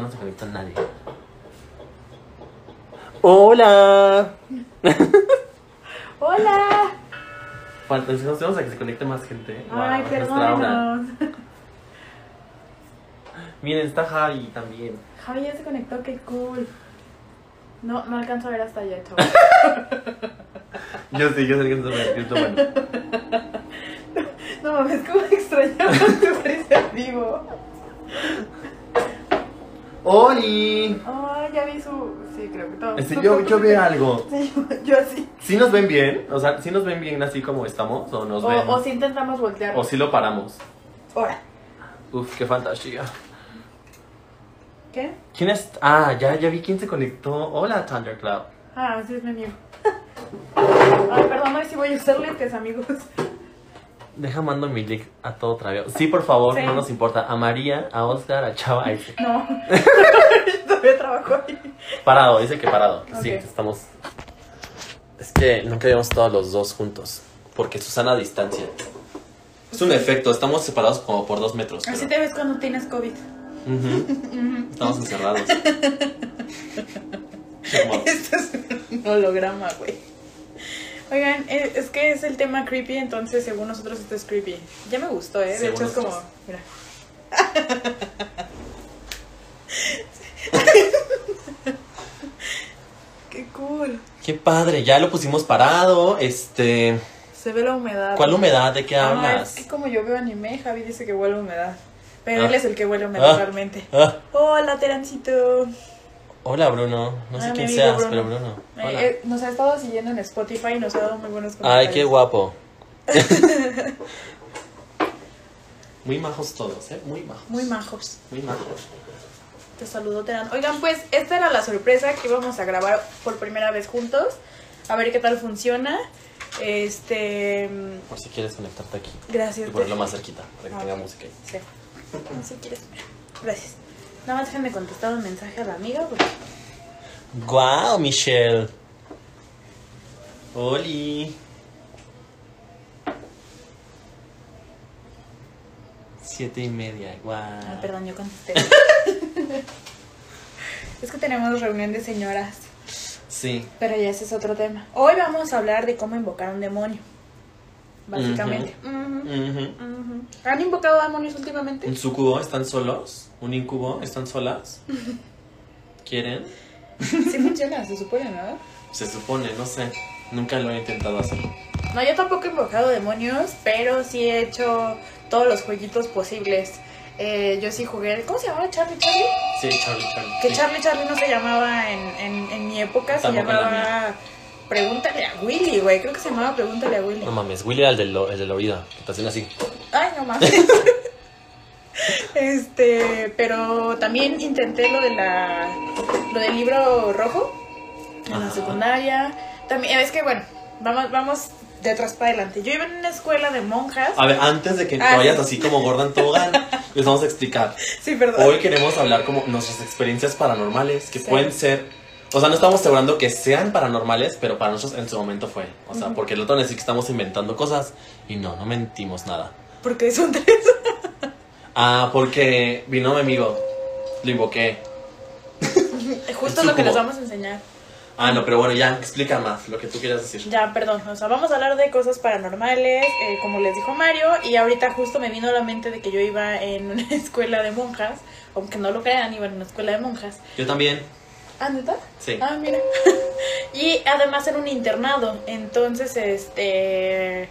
no se conecta nadie. Hola. Hola. Falta, nos tenemos a que se conecte más gente. Ay, Wow. Miren, está Javi también. Javi ya se conectó, qué cool. No, no alcanzo a ver hasta allá, chaval. Yo sé, yo sé que no se me bueno. No mames, cómo extrañaba tu risa vivo. ¡Oli! Ay, ya vi su. Sí, creo que todo. Este, yo, yo veo algo. Sí, yo, yo así. ¿Sí nos ven bien? O sea, ¿sí nos ven bien así como estamos? ¿O nos ven? O, si intentamos voltear. ¿O sí lo paramos? Ahora. Uf, qué fantasía. ¿Qué? ¿Quién es? Ah, ya, ya vi quién se conectó. Hola, Thunderclap. Ah, sí, es mi amigo. Ay, perdón, hoy sí voy a usar lentes, amigos. Deja mando mi link a todo traveo. Sí, por favor, Sí. no nos importa. A María, a Oscar, a Chava, a ese. No. Todavía trabajo ahí. Parado, dice que parado. Sí, estamos. Es que nunca íbamos todos los dos juntos. Porque Susana a distancia. Es un efecto, estamos separados como por dos metros. Así pero- te ves cuando tienes COVID. Estamos encerrados. Esto es un holograma, güey. Oigan, eh, es que es el tema creepy, entonces según nosotros esto es creepy. Ya me gustó, ¿eh? De Según hecho es como... Mira. Qué cool. Qué padre, ya lo pusimos parado. Este. Se ve la humedad. ¿Cuál humedad? ¿De qué Ah, hablas? es que como yo veo anime, Javi dice que huele a humedad. Pero Ah. él es el que huele a humedad Ah. realmente. Ah, Hola, Terancito. Hola, Bruno. No sé Ah, quién seas, Bruno. pero Bruno. Eh, Hola. eh, nos ha estado siguiendo en Spotify y nos ha dado muy buenos comentarios. Ay, qué guapo. Muy majos todos, ¿eh? Muy majos. Muy majos. Muy majos. Te saludo, Teran. Oigan, pues esta era la sorpresa que íbamos a grabar por primera vez juntos. A ver qué tal funciona. Este. mm, Por si quieres conectarte aquí. Gracias. Y ponerlo más cerquita, para que Ah. tenga música ahí. Sí. No si quieres. Gracias. Nada más déjenme contestar un mensaje a la amiga. Porque... ¡Guau, Michelle! ¡Oli! Siete y media, guau. Ah, perdón, yo contesté. es que tenemos reunión de señoras. Sí. Pero ya ese es otro tema. Hoy vamos a hablar de cómo invocar a un demonio. Básicamente. ¿Han invocado demonios últimamente? ¿Un sucubo están solos? ¿Un incubo están solas? ¿Quieren? Sí funciona, se supone, ¿no? Se supone, no sé. Nunca lo he intentado hacer. No, yo tampoco he invocado demonios, pero sí he hecho todos los jueguitos posibles. Eh, yo sí jugué. ¿Cómo se llamaba Charlie Charlie? Sí, Charlie, Charlie. Que sí. Charlie Charlie no se llamaba en, en, en mi época, se llamaba. Pregúntale a Willy, güey. Creo que se llamaba Pregúntale a Willy. No mames, Willy era el del, el del oído. Que te hacen así. Ay, no mames. este, pero también intenté lo de la lo del libro rojo en la secundaria. También es que bueno, vamos vamos de atrás para adelante. Yo iba en una escuela de monjas. A ver, antes de que Ah, te vayas sí. así como Gordon Tobogán, les vamos a explicar. Sí, perdón. Hoy queremos hablar como nuestras experiencias paranormales, que Sí. pueden ser, o sea, no estamos asegurando que sean paranormales, pero para nosotros en su momento fue. O sea, porque el otro decir que estamos inventando cosas y no, no mentimos nada. Porque son tres. Ah, porque vino mi amigo, lo invoqué. Justo lo que les vamos a enseñar. Ah, no, pero bueno, ya, explica más lo que tú quieras decir. Ya, perdón. O sea, vamos a hablar de cosas paranormales, eh, como les dijo Mario. Y ahorita justo me vino a la mente de que yo iba en una escuela de monjas. Aunque no lo crean, iba en una escuela de monjas. Yo también, ¿Ah, neta? sí. Ah, mira. y además en un internado. Entonces, este.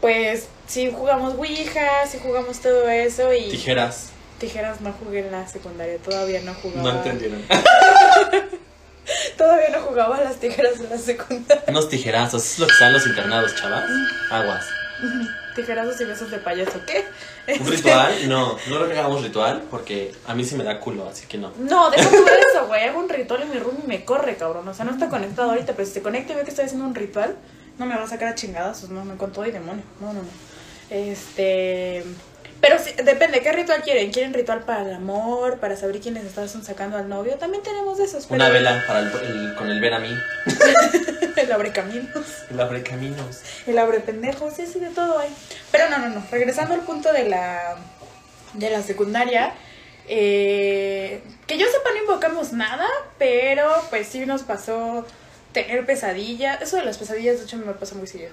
Pues sí jugamos Ouija, sí jugamos todo eso. Y Tijeras, tijeras no jugué en la secundaria. Todavía no jugaba. no entendieron. Todavía no jugaba las tijeras en la secundaria. Unos tijerazos, es lo que están los internados, chavas. Aguas. Tijerazos y besos de payaso. ¿Qué? ¿Un ritual? No, no creo que hagamos ritual porque a mí sí me da culo, así que no. No, deja tú eso, güey. Hago un ritual y mi roomie me corre, cabrón. O sea, no está conectado ahorita, pero si se conecta y ve que estoy haciendo un ritual, no me va a sacar a chingadas. No, no, con todo y demonio. No, no, no. Este. Pero sí, depende, ¿qué ritual quieren? ¿Quieren ritual para el amor? ¿Para saber quiénes están sacando al novio? También tenemos esos. Una vela para el, el- con el ver a mí. el abre caminos. El abre caminos. El abre pendejos, sí, sí, de todo hay. Pero no, no, no. Regresando al punto de la, de la secundaria, Eh, que yo sepa, no invocamos nada, pero pues sí nos pasó tener pesadillas. Eso de las pesadillas, de hecho, me pasa muy seguido.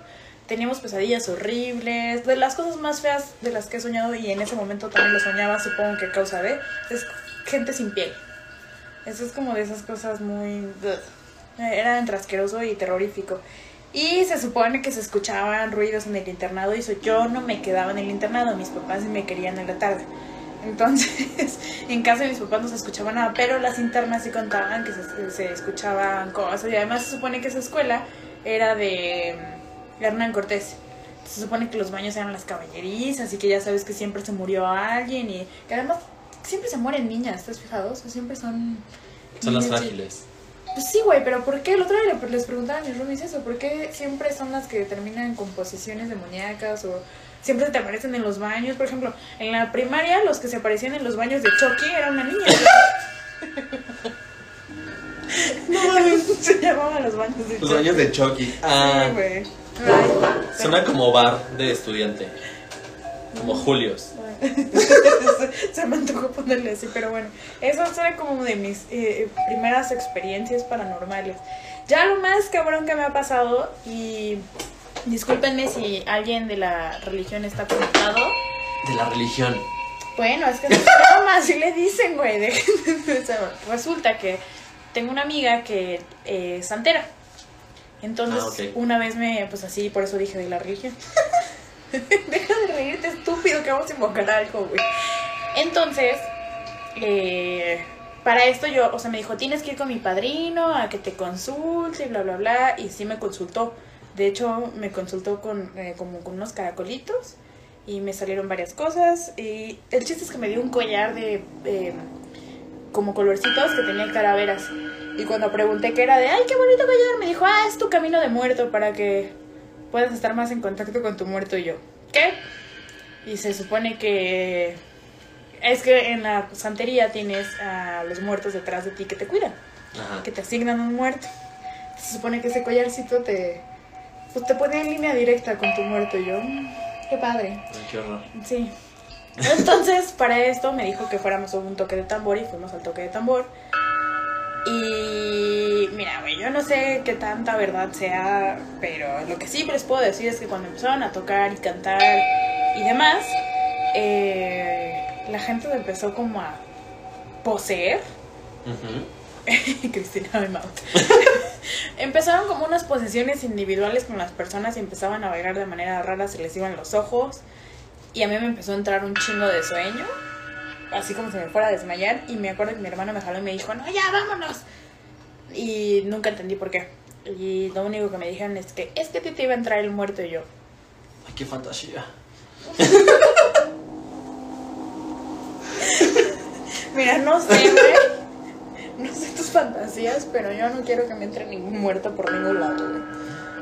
Teníamos pesadillas horribles, de las cosas más feas de las que he soñado y en ese momento también lo soñaba, supongo que a causa de, es gente sin piel. Eso es como de esas cosas muy... Era entre asqueroso y terrorífico. Y se supone que se escuchaban ruidos en el internado y yo no me quedaba en el internado, mis papás me querían en la tarde. Entonces, en casa de mis papás no se escuchaba nada, pero las internas sí contaban que se, se escuchaban cosas. Y además se supone que esa escuela era de Hernán Cortés. Se supone que los baños eran las caballerizas y que ya sabes que siempre se murió alguien y que además siempre se mueren niñas, ¿estás fijado? O sea, siempre son... Son las frágiles. Pues sí, güey, pero ¿por qué? El otro día le- les preguntaba a mis roomies eso, ¿por qué siempre son las que terminan con posesiones demoníacas o siempre se te aparecen en los baños? Por ejemplo, en la primaria los que se aparecían en los baños de Chucky era una niña. no, se llamaban los baños de Los Chucky. baños de Chucky. Ah, Sí, güey. Suena como bar de estudiante. Como Julios. se me antojó ponerle así, pero bueno, eso será como de mis eh, primeras experiencias paranormales. Ya lo más cabrón que me ha pasado, y discúlpenme si alguien de la religión está conectado. De la religión. Bueno, es que no así le dicen, güey. Resulta que tengo una amiga que eh, es santera. Entonces, Ah, una vez me, pues así, por eso dije de la religión. Deja de reírte, estúpido, que vamos a invocar algo, güey. Entonces, eh, para esto yo, o sea, me dijo, tienes que ir con mi padrino a que te consulte bla, bla, bla. Y sí me consultó. De hecho, me consultó con, eh, como con unos caracolitos y me salieron varias cosas. Y el chiste es que me dio un collar de eh, como colorcitos que tenía calaveras. Y cuando pregunté qué era de, ay, qué bonito collar, me dijo, ah, es tu camino de muerto para que puedas estar más en contacto con tu muerto y yo. ¿Qué? Y se supone que es que en la santería tienes a los muertos detrás de ti que te cuidan, Ajá. que te asignan un muerto. Se supone que ese collarcito te pues te pone en línea directa con tu muerto y yo. "Mm, Qué padre. Qué horror. Sí. Entonces, para esto me dijo que fuéramos a un toque de tambor y fuimos al toque de tambor. Y mira, güey, yo no sé qué tanta verdad sea, pero lo que sí les puedo decir es que cuando empezaron a tocar y cantar y demás, eh, la gente empezó como a poseer. Ujú. Cristina me mouth. Empezaron como unas posesiones individuales con las personas y empezaban a bailar de manera rara, se les iban los ojos. Y a mí me empezó a entrar un chingo de sueño, así como si me fuera a desmayar. Y me acuerdo que mi hermano me jaló y me dijo, no, ya, vámonos. Y nunca entendí por qué. Y lo único que me dijeron es que es que te iba a entrar el muerto y yo. Ay, qué fantasía. Mira, no sé, güey. No sé tus fantasías, pero yo no quiero que me entre ningún muerto por ningún lado, güey.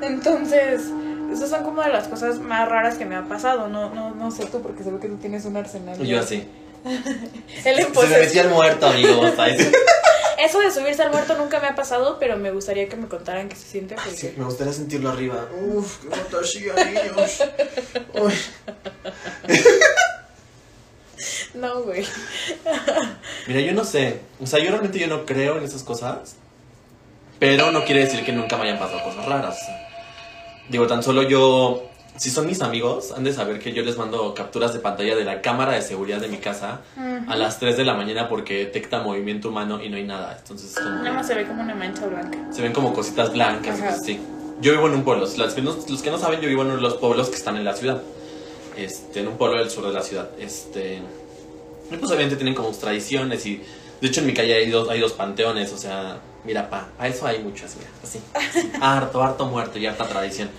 Entonces, esas son como de las cosas más raras que me ha pasado. No, no, no sé tú, porque ve que tú tienes un arsenal. Y yo así. El Se me metía el muerto, amigo. Eso de subirse al muerto nunca me ha pasado, pero me gustaría que me contaran qué se siente. Porque... sí, me gustaría sentirlo arriba. Uf, qué fantasía, niños. Uy. No, güey. Mira, yo no sé. O sea, yo realmente yo no creo en esas cosas. Pero no quiere decir que nunca me hayan pasado cosas raras. Digo, tan solo yo. Si son mis amigos, han de saber que yo les mando capturas de pantalla de la cámara de seguridad de mi casa a las 3 de la mañana porque detecta movimiento humano y no hay nada. Entonces, es como. Nada más se ve como una mancha blanca. Se ven como cositas blancas. cosas así. Yo vivo en un pueblo. Los que, no, los que no saben, yo vivo en los pueblos que están en la ciudad. Este, en un pueblo del sur de la ciudad. Este. Y pues obviamente tienen como sus tradiciones y. De hecho en mi calle hay dos, hay dos panteones, o sea, mira, pa, a eso hay muchas, mira, así. así, harto, harto muerto y harta tradición.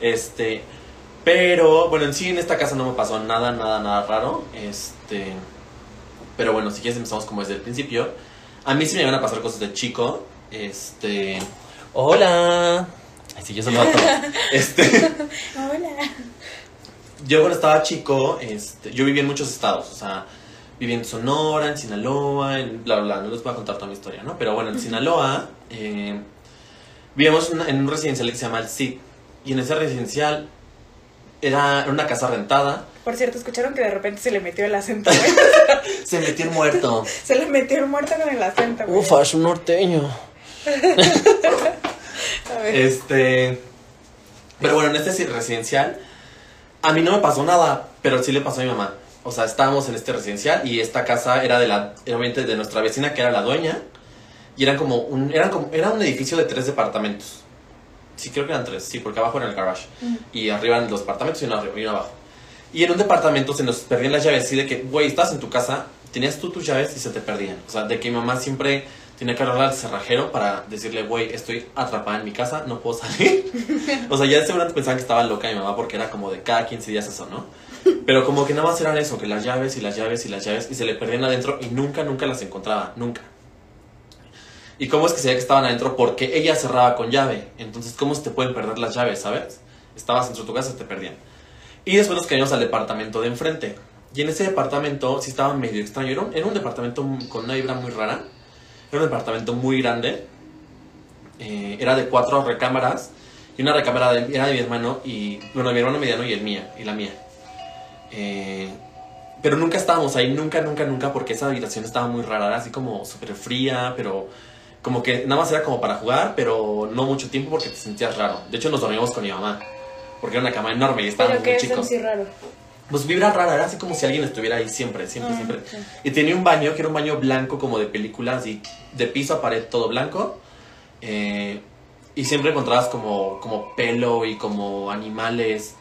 Este. Pero, bueno, en sí en esta casa no me pasó nada, nada, nada raro. Este. Pero bueno, si quieres empezamos como desde el principio. A mí sí me van a pasar cosas de chico. Este. Hola. Ay, sí, yo soy vato. Este. Hola. Yo cuando estaba chico, este, yo vivía en muchos estados, o sea, viví en Sonora, en Sinaloa, en bla, bla, no les voy a contar toda mi historia, ¿no? Pero bueno, en Sinaloa eh, vivíamos en un residencial que se llama El CID, y en ese residencial era, una casa rentada, Por cierto, escucharon que de repente se le metió el acento, güey. Se metió el muerto. se le metió el muerto con el acento, güey. Ufa, es un norteño. A ver. Este. Pero bueno, en este residencial, a mí no me pasó nada, pero sí le pasó a mi mamá. O sea, estábamos en este residencial y esta casa era de la, obviamente de nuestra vecina que era la dueña. Y eran como un, eran como, era un edificio de tres departamentos. Sí, creo que eran tres, sí, porque abajo era el garage. Mm. Y arriba eran los departamentos y uno arriba y uno abajo. Y en un departamento se nos perdían las llaves, así de que, güey, estás en tu casa, tenías tú tus llaves y se te perdían. O sea, de que mi mamá siempre tenía que hablar al cerrajero para decirle, güey, estoy atrapada en mi casa, no puedo salir. o sea, ya seguramente pensaban que estaba loca mi mamá porque era como de cada 15 días eso, ¿no? Pero como que nada más eran eso, que las llaves y las llaves y las llaves y se le perdían adentro y nunca, nunca las encontraba, nunca. ¿Y cómo es que sabía que estaban adentro? Porque ella cerraba con llave. Entonces, ¿cómo se te pueden perder las llaves, sabes? Estabas dentro de tu casa, se te perdían. Y después nos caímos al departamento de enfrente. Y en ese departamento sí estaba medio extraño. Era un, departamento con una vibra muy rara. Era un departamento muy grande. Eh, era de cuatro recámaras. Y una recámara de- era de mi hermano y... Bueno, de mi hermano mediano y el mía. Y la mía. Eh, pero nunca estábamos ahí. Nunca, nunca, nunca. Porque esa habitación estaba muy rara. Así como súper fría. Pero como que nada más era como para jugar. Pero no mucho tiempo porque te sentías raro. De hecho, nos dormíamos con mi mamá. Porque era una cama enorme y estábamos Pero muy es chicos. así raro. Pues vibra rara, era así como si alguien estuviera ahí siempre, siempre, Ah, siempre. ok. Y tenía un baño que era un baño blanco como de películas y de piso a pared todo blanco. Eh, y siempre encontrabas como, como pelo y como animales,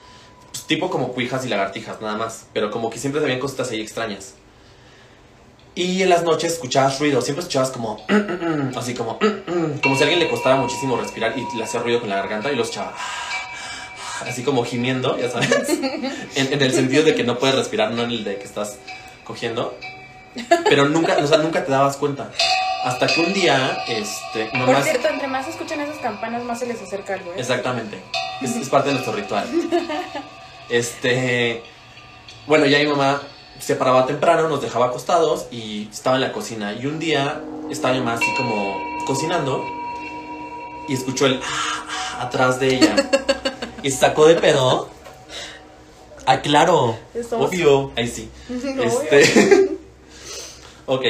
pues, tipo como cuijas y lagartijas nada más. Pero como que siempre se habían cositas ahí extrañas. Y en las noches escuchabas ruido, siempre escuchabas como, así como, como si a alguien le costaba muchísimo respirar y le hacía ruido con la garganta y los escuchaba así como gimiendo, ya sabes. En, en el sentido de que no puedes respirar, no en el de que estás cogiendo. Pero nunca, o sea, nunca te dabas cuenta. Hasta que un día, este, Por cierto, entre más escuchan esas campanas, más se les acerca algo, ¿eh? Exactamente. Es, es parte de nuestro ritual. Este. Bueno, ya mi mamá se paraba temprano, nos dejaba acostados y estaba en la cocina. Y un día estaba mi mamá así como cocinando y escuchó el ah, ah, atrás de ella. Y se sacó de pedo. Ah, claro. Estamos- Obvio. Ahí sí. No, Este. ok.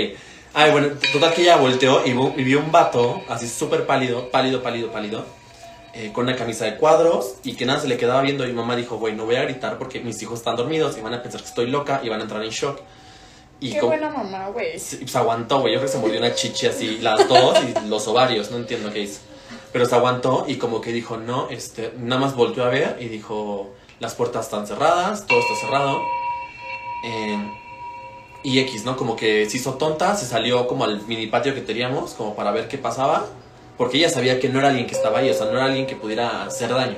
Ay, bueno, total que ella volteó y, y vio un vato así súper pálido, pálido, pálido, pálido, eh, con una camisa de cuadros y que nada se le quedaba viendo. Y mi mamá dijo, güey, no voy a gritar porque mis hijos están dormidos y van a pensar que estoy loca y van a entrar en shock. Y Qué buena mamá, güey. Sí, pues aguantó, güey. Yo creo que se mordió una chichi así, las dos y los ovarios, no entiendo qué hizo. Pero se aguantó y como que dijo, no, este, nada más volteó a ver y dijo, las puertas están cerradas, todo está cerrado. Eh, y X, ¿no? Como que se hizo tonta, se salió como al mini patio que teníamos, como para ver qué pasaba. Porque ella sabía que no era alguien que estaba ahí, o sea, no era alguien que pudiera hacer daño.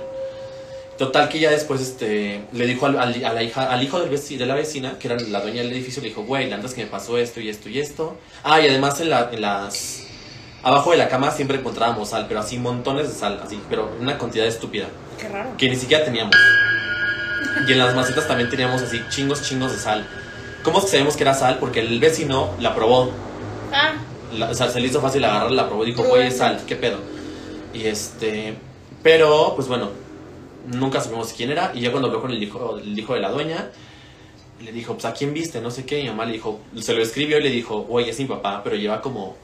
Total que ya después este, le dijo al, al- a la hija, al hijo del veci- de la vecina, que era la dueña del edificio, le dijo, güey, andas que me pasó esto y esto y esto. Ah, y además en, la- en las... Abajo de la cama siempre encontrábamos sal, pero así montones de sal, así, pero una cantidad estúpida, Qué raro. que ni siquiera teníamos. Y en las macetas también teníamos así chingos, chingos de sal. ¿Cómo sabemos que era sal? Porque el vecino la probó. Ah, La- o sea, se le hizo fácil agarrar, la probó y dijo, es sal, ¿qué pedo? Y este... Pero, pues bueno, nunca supimos quién era. Y ya cuando habló con el hijo, el hijo de la dueña, le dijo, pues, ¿a quién viste? No sé qué. Y mi mamá le dijo, se lo escribió y le dijo, güey, es mi papá, pero lleva como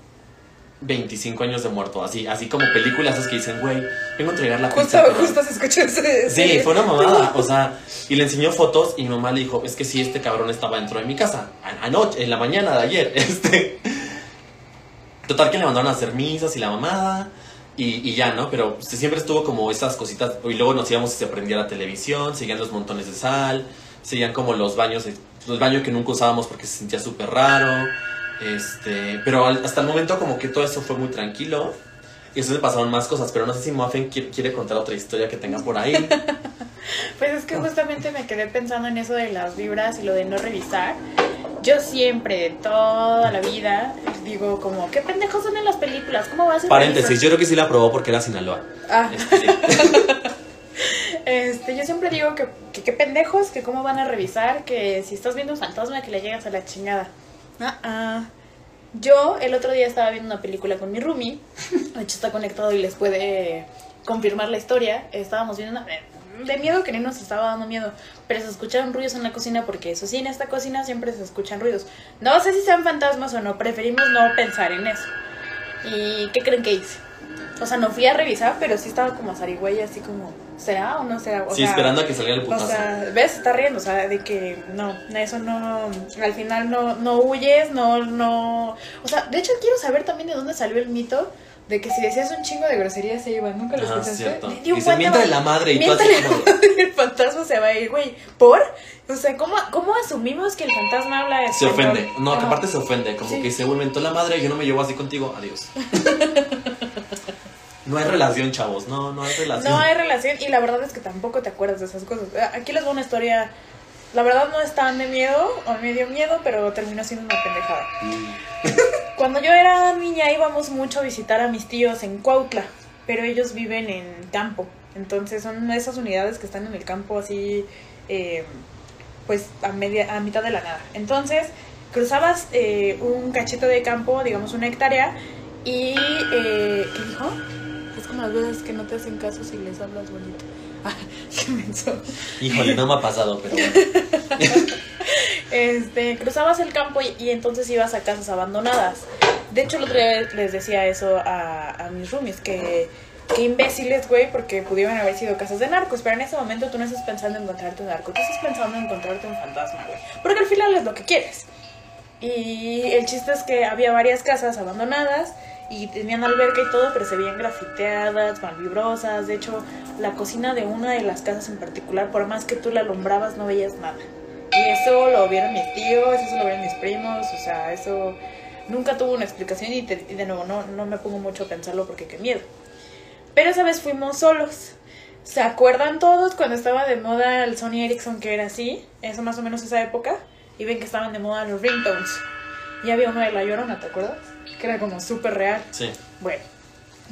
25 años de muerto. Así, así como películas esas que dicen, güey, vengo a entregar la justo, pizza. pero- justo se escuchó ese. Sí, fue una mamada, o sea, y le enseñó fotos y mi mamá le dijo, es que sí, este cabrón estaba dentro de mi casa, anoche, en la mañana de ayer, este. Total que le mandaron a hacer misas y la mamada, y, y ya, ¿no? Pero siempre estuvo como esas cositas, y luego nos íbamos y se prendía la televisión, seguían los montones de sal, seguían como los baños, de- los baños que nunca usábamos porque se sentía súper raro, este, pero al- hasta el momento como que todo eso fue muy tranquilo. Y después me pasaron más cosas, pero no sé si Muffin quiere, quiere contar otra historia que tenga por ahí. Pues es que justamente me quedé pensando en eso de las vibras y lo de no revisar. Yo siempre, de toda la vida, digo como, ¿qué pendejos son en las películas? ¿Cómo vas a Paréntesis, yo creo que sí la probó porque era Sinaloa. Ah, Este, este, yo siempre digo que, que qué pendejos, que cómo van a revisar, que si estás viendo un fantasma que le llegas a la chingada. Ah, ah. Yo el otro día estaba viendo una película con mi roomie, de hecho está conectado y les puede confirmar la historia. Estábamos viendo una... de miedo que ni nos estaba dando miedo, pero se escucharon ruidos en la cocina porque eso sí, en esta cocina siempre se escuchan ruidos. No sé si sean fantasmas o no, preferimos no pensar en eso. ¿Y qué creen que hice? O sea, no fui a revisar, pero sí estaba como zarigüeya, así como, ¿será o no será? O sí, sea, esperando a que salga el O putazo. sea, ¿ves? Está riendo, o sea, de que no, eso no, al final no, no huyes, no, no, o sea, de hecho quiero saber también de dónde salió el mito de que si decías un chingo de groserías se iban, ¿nunca lo Ah, escuchaste? Di- un Dice, buen de la madre y tú así como... el fantasma se va a ir, güey, ¿por? O sea, ¿cómo, cómo asumimos que el fantasma habla Se español? ofende. No, que aparte se ofende. Como Sí. que se inventó la madre, yo no me llevo así contigo. Adiós. no hay relación, chavos. No, no hay relación. No hay relación y la verdad es que tampoco te acuerdas de esas cosas. Ah, Aquí les voy una historia, la verdad no es tan de miedo, o me dio miedo, pero terminó siendo una pendejada. Cuando yo era niña íbamos mucho a visitar a mis tíos en Cuautla, pero ellos viven en campo. Entonces son esas unidades que están en el campo así, eh, pues a, media, a mitad de la nada. Entonces cruzabas eh, un cachito de campo, digamos una hectárea, y... Eh, ¿Qué dijo? Es como las veces que no te hacen caso si les hablas bonito. Híjole, no me ha pasado, pero bueno. Este, cruzabas el campo y, y entonces ibas a casas abandonadas. De hecho, el otro día les decía eso a, a mis roomies, que, que imbéciles, güey, porque pudieron haber sido casas de narcos, pero en ese momento tú no estás pensando en encontrarte un narco, tú estás pensando en encontrarte un fantasma, güey. Porque al final es lo que quieres. Y el chiste es que había varias casas abandonadas y tenían alberca y todo, pero se veían grafiteadas, malvibrosas. De hecho, la cocina de una de las casas en particular, por más que tú la alumbrabas, no veías nada. Y eso lo vieron mis tíos, eso lo vieron mis primos, o sea, eso nunca tuvo una explicación y, te- y de nuevo no, no me pongo mucho a pensarlo porque qué miedo. Pero esa vez fuimos solos. ¿Se acuerdan todos cuando estaba de moda el Sony Ericsson que era así? Eso más o menos esa época. Y ven que estaban de moda los ringtones. Y había uno de La Llorona, ¿te acuerdas? Que era como súper real. Sí. Bueno,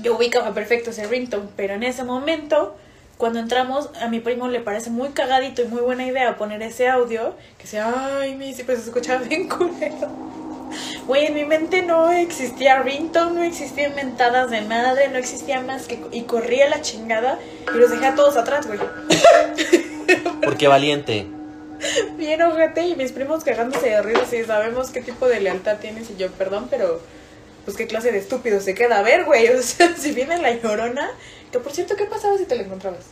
yo ubicaba perfecto ese ringtone, pero en ese momento, cuando entramos, a mi primo le parece muy cagadito y muy buena idea poner ese audio, que sea, ay, mi, sí, pues se escuchaba bien culero. Güey, en mi mente no existía ringtone, no existían mentadas de madre, no existía más que... Y corría la chingada y los dejé a todos atrás, güey. Porque valiente. Bien ojete y mis primos cagándose de risa y sabemos qué tipo de lealtad tienes y yo, perdón, pero pues qué clase de estúpido se queda a ver, güey. O sea, si viene la llorona, que por cierto, ¿qué pasaba si te la encontrabas?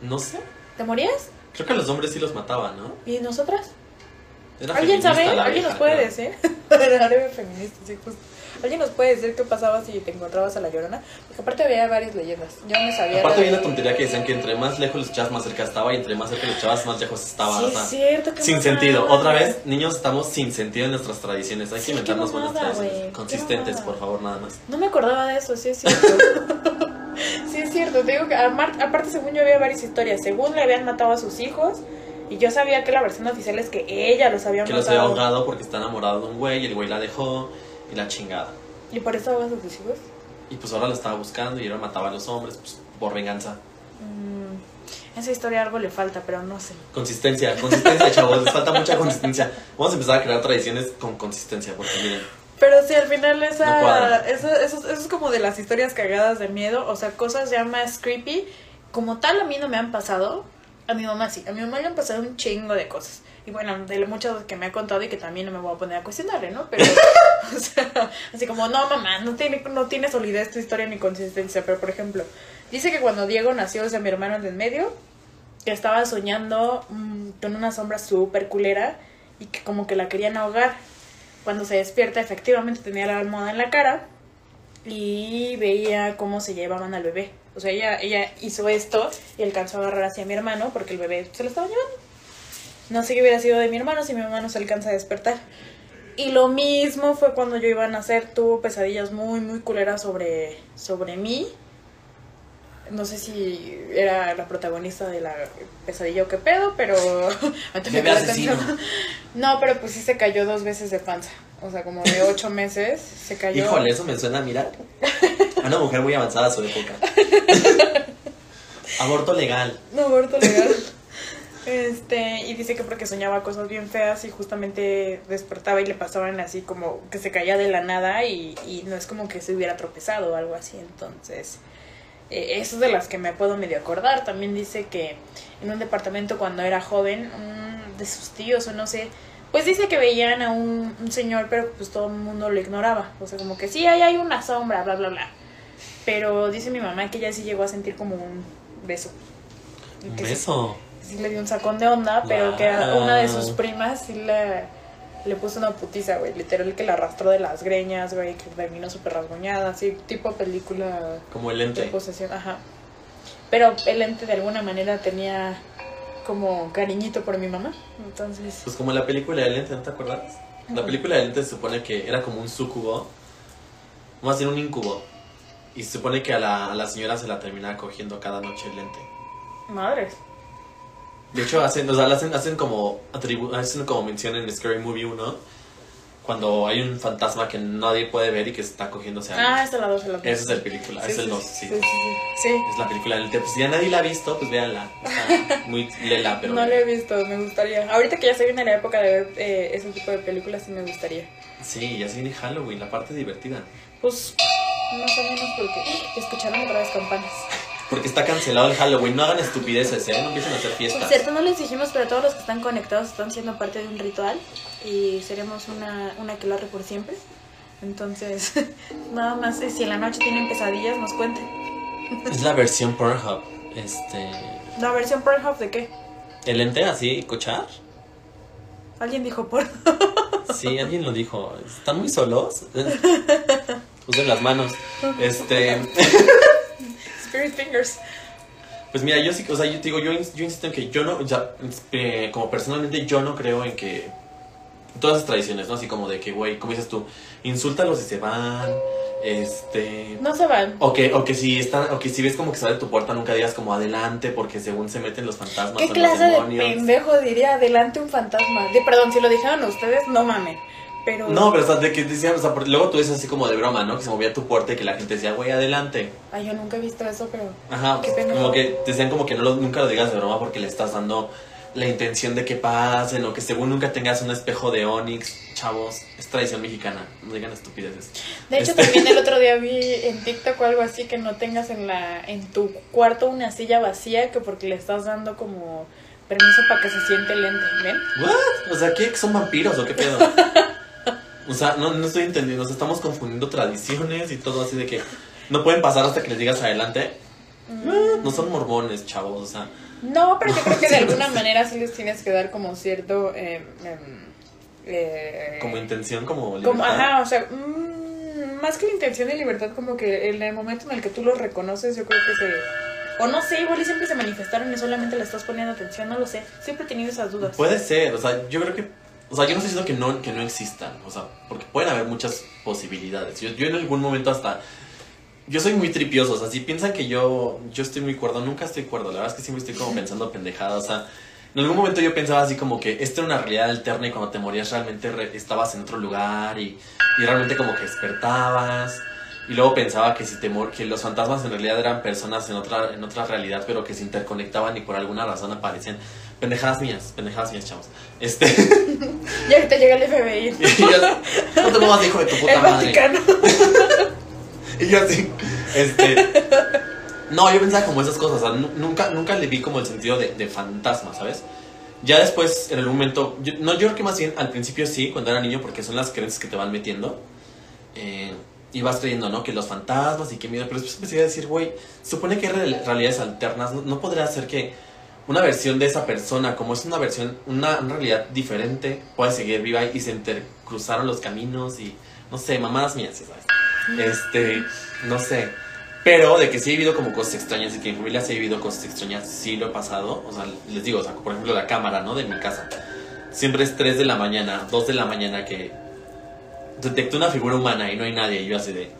No sé. ¿Te morías? Creo que a los hombres sí los mataban, ¿no? ¿Y nosotras? Era ¿Alguien sabe? ¿Alguien nos puede decir? Ahora feminista, sí, justo. ¿Alguien nos puede decir qué pasaba si te encontrabas a la llorona? Porque aparte había varias leyendas. Yo no sabía. Aparte la había una tontería que decían que entre más lejos los echabas más cerca estaba y entre más cerca los echabas más lejos estaba. Sí, o sea, es cierto. sin mamada, sentido. Otra vez, niños, estamos sin sentido en nuestras tradiciones. Hay Sí, que inventarnos buenas tradiciones. qué Consistentes, por favor, nada más. No me acordaba de eso, sí es cierto. sí es cierto, te digo que aparte según yo había varias historias. Según le habían matado a sus hijos y yo sabía que la versión oficial es que ella los había Que los había ahogado porque está enamorado de un güey y el güey la dejó y la chingada. ¿Y por eso ahogas a tus hijos? Y pues ahora lo estaba buscando y ahora mataba a los hombres pues, por venganza. Mm, esa historia algo le falta, pero no sé. Consistencia, consistencia, chavos. Les falta mucha consistencia. Vamos a empezar a crear tradiciones con consistencia porque miren. Pero sí, al final esa, eso, eso, eso es como de las historias cagadas de miedo, o sea, cosas ya más creepy. Como tal a mí no me han pasado, a mi mamá sí, a mi mamá le han pasado un chingo de cosas. Y bueno, de muchas que me ha contado y que también no me voy a poner a cuestionarle, ¿no? Pero, o sea, así como, no, mamá, no tiene, no tiene solidez tu historia ni consistencia. Pero, por ejemplo, dice que cuando Diego nació, o sea, mi hermano en el medio, que estaba soñando mm, con una sombra súper culera y que como que la querían ahogar. Cuando se despierta, efectivamente tenía la almohada en la cara y veía cómo se llevaban al bebé. O sea, ella, ella hizo esto y alcanzó a agarrar hacia mi hermano porque el bebé se lo estaba llevando. No sé qué hubiera sido de mi hermano si mi hermano se alcanza a despertar. Y lo mismo fue cuando yo iba a nacer. Tuvo pesadillas muy, muy culeras sobre, sobre mí. No sé si era la protagonista de la pesadilla o qué pedo, pero... me asesino. No, pero pues sí se cayó dos veces de panza. O sea, como de ocho meses se cayó. Híjole, eso me suena, mira. A una mujer muy avanzada a su época. Aborto legal. No, aborto legal. Este, y dice que porque soñaba cosas bien feas y justamente despertaba y le pasaban así como que se caía de la nada y, y no es como que se hubiera tropezado o algo así. Entonces, Eh, es de las que me puedo medio acordar. También dice que en un departamento cuando era joven, un de sus tíos o no sé, pues dice que veían a un, un señor, pero pues todo el mundo lo ignoraba. O sea, como que sí, ahí hay una sombra, bla, bla, bla. Pero dice mi mamá que ella sí llegó a sentir como un beso. Un que beso. sí le dio un sacón de onda, pero que una de sus primas sí le, le puso una putiza, güey. Literal que la arrastró de las greñas, güey, que terminó súper rasguñada, así, tipo película Como el de ente. posesión, ajá. Pero el ente de alguna manera tenía como cariñito por mi mamá, entonces... Pues como la película del ente, ¿no te acuerdas? La película del ente se supone que era como un sucubo, más bien un incubo. Y se supone que a la, a la señora se la terminaba cogiendo cada noche el ente. Madres. De hecho, hacen, o sea, hacen, hacen como atribu hacen como mención en Scary Movie 1, cuando hay un fantasma que nadie puede ver y que está cogiéndose a Ah, esta es la 2, la 2. Esa es la película, es el 2, sí. Sí, sí, sí. Sí. Es la película del. Pues si ya nadie la ha visto, pues véanla. Está muy lela, pero... no la he visto, me gustaría. Ahorita que ya se viene la época de ver eh, ese tipo de películas, sí me gustaría. Sí, ya se viene Halloween, la parte divertida. Pues, más o menos porque escucharon otra vez campanas. Porque está cancelado el Halloween. No hagan estupideces, ¿eh? No empiecen a hacer Por fiestas. cierto, no les dijimos, pero todos los que están conectados están siendo parte de un ritual y seremos una, una aquelarre por siempre. Entonces, nada más, si en la noche tienen pesadillas, nos cuenten. Es la versión Pornhub. Este... ¿La versión Pornhub de qué? ¿El ente así, escuchar? Alguien dijo por. Sí, alguien lo dijo. ¿Están muy solos? Usen las manos. Este... Spirit Fingers. Pues mira, yo sí, o sea, yo te digo, yo, ins- yo insisto en que yo no, ya, eh, como personalmente yo no creo en que todas esas tradiciones, ¿no? Así como de que, güey, como dices tú, insúltalos y se van, este... No se van. O que, o que si están, o que si ves como que sale de tu puerta nunca digas como adelante porque según se meten los fantasmas ¿Qué o clase los de pendejo diría adelante un fantasma? De, perdón, si lo dijeron ustedes, no mamen. Pero. No, pero o sea, de que decían, o sea, luego tú dices así como de broma, ¿no? Que se movía tu puerta y que la gente decía, güey, adelante. Ay, yo nunca he visto eso, pero. Ajá, pues, como que decían como que no lo, nunca lo digas de broma porque le estás dando la intención de que pasen o que según nunca tengas un espejo de Onix. Chavos, es tradición mexicana, no digan estupideces. De hecho, Este- también el otro día vi en TikTok o algo así que no tengas en la en tu cuarto una silla vacía que porque le estás dando como permiso para que se siente el ente, ¿ven? ¿What? O sea, ¿qué? ¿Son vampiros o qué pedo? O sea, no, no estoy entendiendo, o sea, estamos confundiendo tradiciones y todo así de que no pueden pasar hasta que les digas adelante. No son mormones, chavos, o sea, No, pero yo creo que de alguna manera sí les tienes que dar como cierto eh, em, eh, como intención, como como libertad. ajá, o sea, mm, más que la intención de libertad, como que en el momento en el que tú los reconoces, yo creo que se o no sé, igual y siempre se manifestaron y solamente le estás poniendo atención, no lo sé. Siempre he tenido esas dudas. Puede ser, o sea, yo creo que. O sea, yo no estoy diciendo que no, que no existan, o sea, porque pueden haber muchas posibilidades. Yo, yo en algún momento hasta. Yo soy muy tripioso, o sea, si piensan que yo, yo estoy muy cuerdo, nunca estoy cuerdo, la verdad es que siempre estoy como pensando pendejadas, o sea, en algún momento yo pensaba así como que esta era una realidad alterna y cuando te morías realmente re- estabas en otro lugar y, y realmente como que despertabas. Y luego pensaba que si te mor- que los fantasmas en realidad eran personas en otra, en otra realidad, pero que se interconectaban y por alguna razón aparecían. Pendejadas mías, pendejadas mías, chavos. Este. Y ahorita llega el FBI. y yo, no te hijo de tu puta el madre. Y yo así, este... No, yo pensaba como esas cosas, o sea, nu- nunca, nunca le vi como el sentido de, de fantasma, ¿sabes? Ya después, en algún momento, yo- no, yo creo que más bien al principio sí, cuando era niño, porque son las creencias que te van metiendo, eh, y vas creyendo, ¿no? Que los fantasmas y qué miedo, pero después empecé a decir, güey, supone que hay real- realidades alternas, no, no podría ser que una versión de esa persona, como es una versión, una, realidad diferente, pueda seguir viva y se intercruzaron los caminos y, no sé, mamadas mías, ¿sí ¿sabes? Este, no sé. Pero de que sí he vivido como cosas extrañas y que en familia sí he vivido cosas extrañas, sí lo he pasado. O sea, les digo, o sea, por ejemplo, la cámara, ¿no? De mi casa. Siempre es 3 de la mañana, 2 de la mañana que detecto una figura humana y no hay nadie. Y yo así de.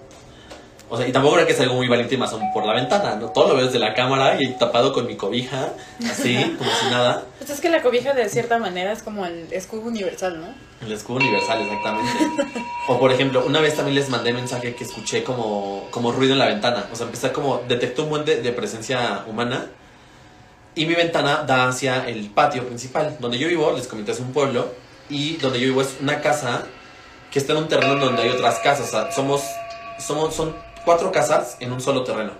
O sea, y tampoco creo que es algo muy valiente y más aún por la ventana, ¿no? Todo lo veo desde la cámara y tapado con mi cobija, así, como si nada. Pues es que la cobija de cierta manera es como el escudo universal, ¿no? El escudo universal, exactamente. O por ejemplo, una vez también les mandé mensaje que escuché como, como ruido en la ventana. O sea, empecé como, detectó un buen de, de presencia humana. Y mi ventana da hacia el patio principal. Donde yo vivo, les comenté, es un pueblo. Y donde yo vivo es una casa que está en un terreno donde hay otras casas. O sea, somos, somos, son cuatro casas en un solo terreno.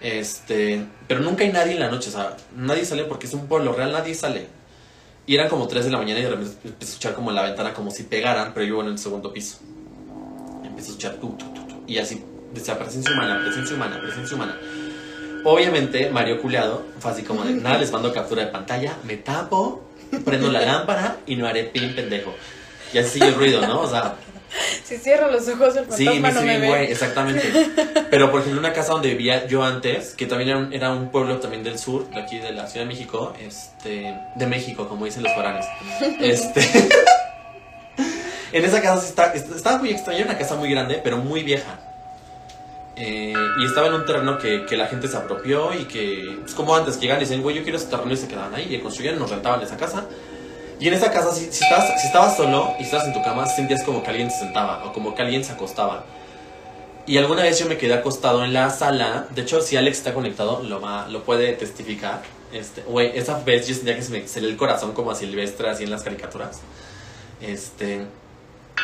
Este, pero nunca hay nadie en la noche, o sea, nadie sale porque es un pueblo real, nadie sale. Y eran como 3 de la mañana y de repente empecé a escuchar como en la ventana como si pegaran, pero yo vivo en el segundo piso. Empecé a escuchar tu, tu, tu, tu, y así decía presencia humana, presencia humana, presencia humana. Obviamente, Mario Culeado fue así como de nada, les mando captura de pantalla, me tapo, prendo la lámpara y no haré pin pendejo. Y así sigue el ruido, ¿no? O sea, Si cierro los ojos, el Sí, fantasma me no me ve. güey, exactamente. Pero por ejemplo, una casa donde vivía yo antes, que también era un, era un pueblo también del sur, de aquí de la Ciudad de México, este, de México, como dicen los foráneos. Este, en esa casa sí está, est- estaba muy extraña, una casa muy grande, pero muy vieja. Eh, y estaba en un terreno que, que la gente se apropió y que, pues como antes, que llegan y dicen, güey, yo quiero ese terreno y se quedaban ahí, y construían, nos rentaban esa casa. Y en esa casa, si, estabas, solo y estabas en tu cama, sentías como que alguien se sentaba o como que alguien se acostaba. Y alguna vez yo me quedé acostado en la sala. De hecho, si Alex está conectado, lo, lo puede testificar. Este, güey, esa vez yo sentía que se me el corazón como a Silvestre, así en las caricaturas. Este,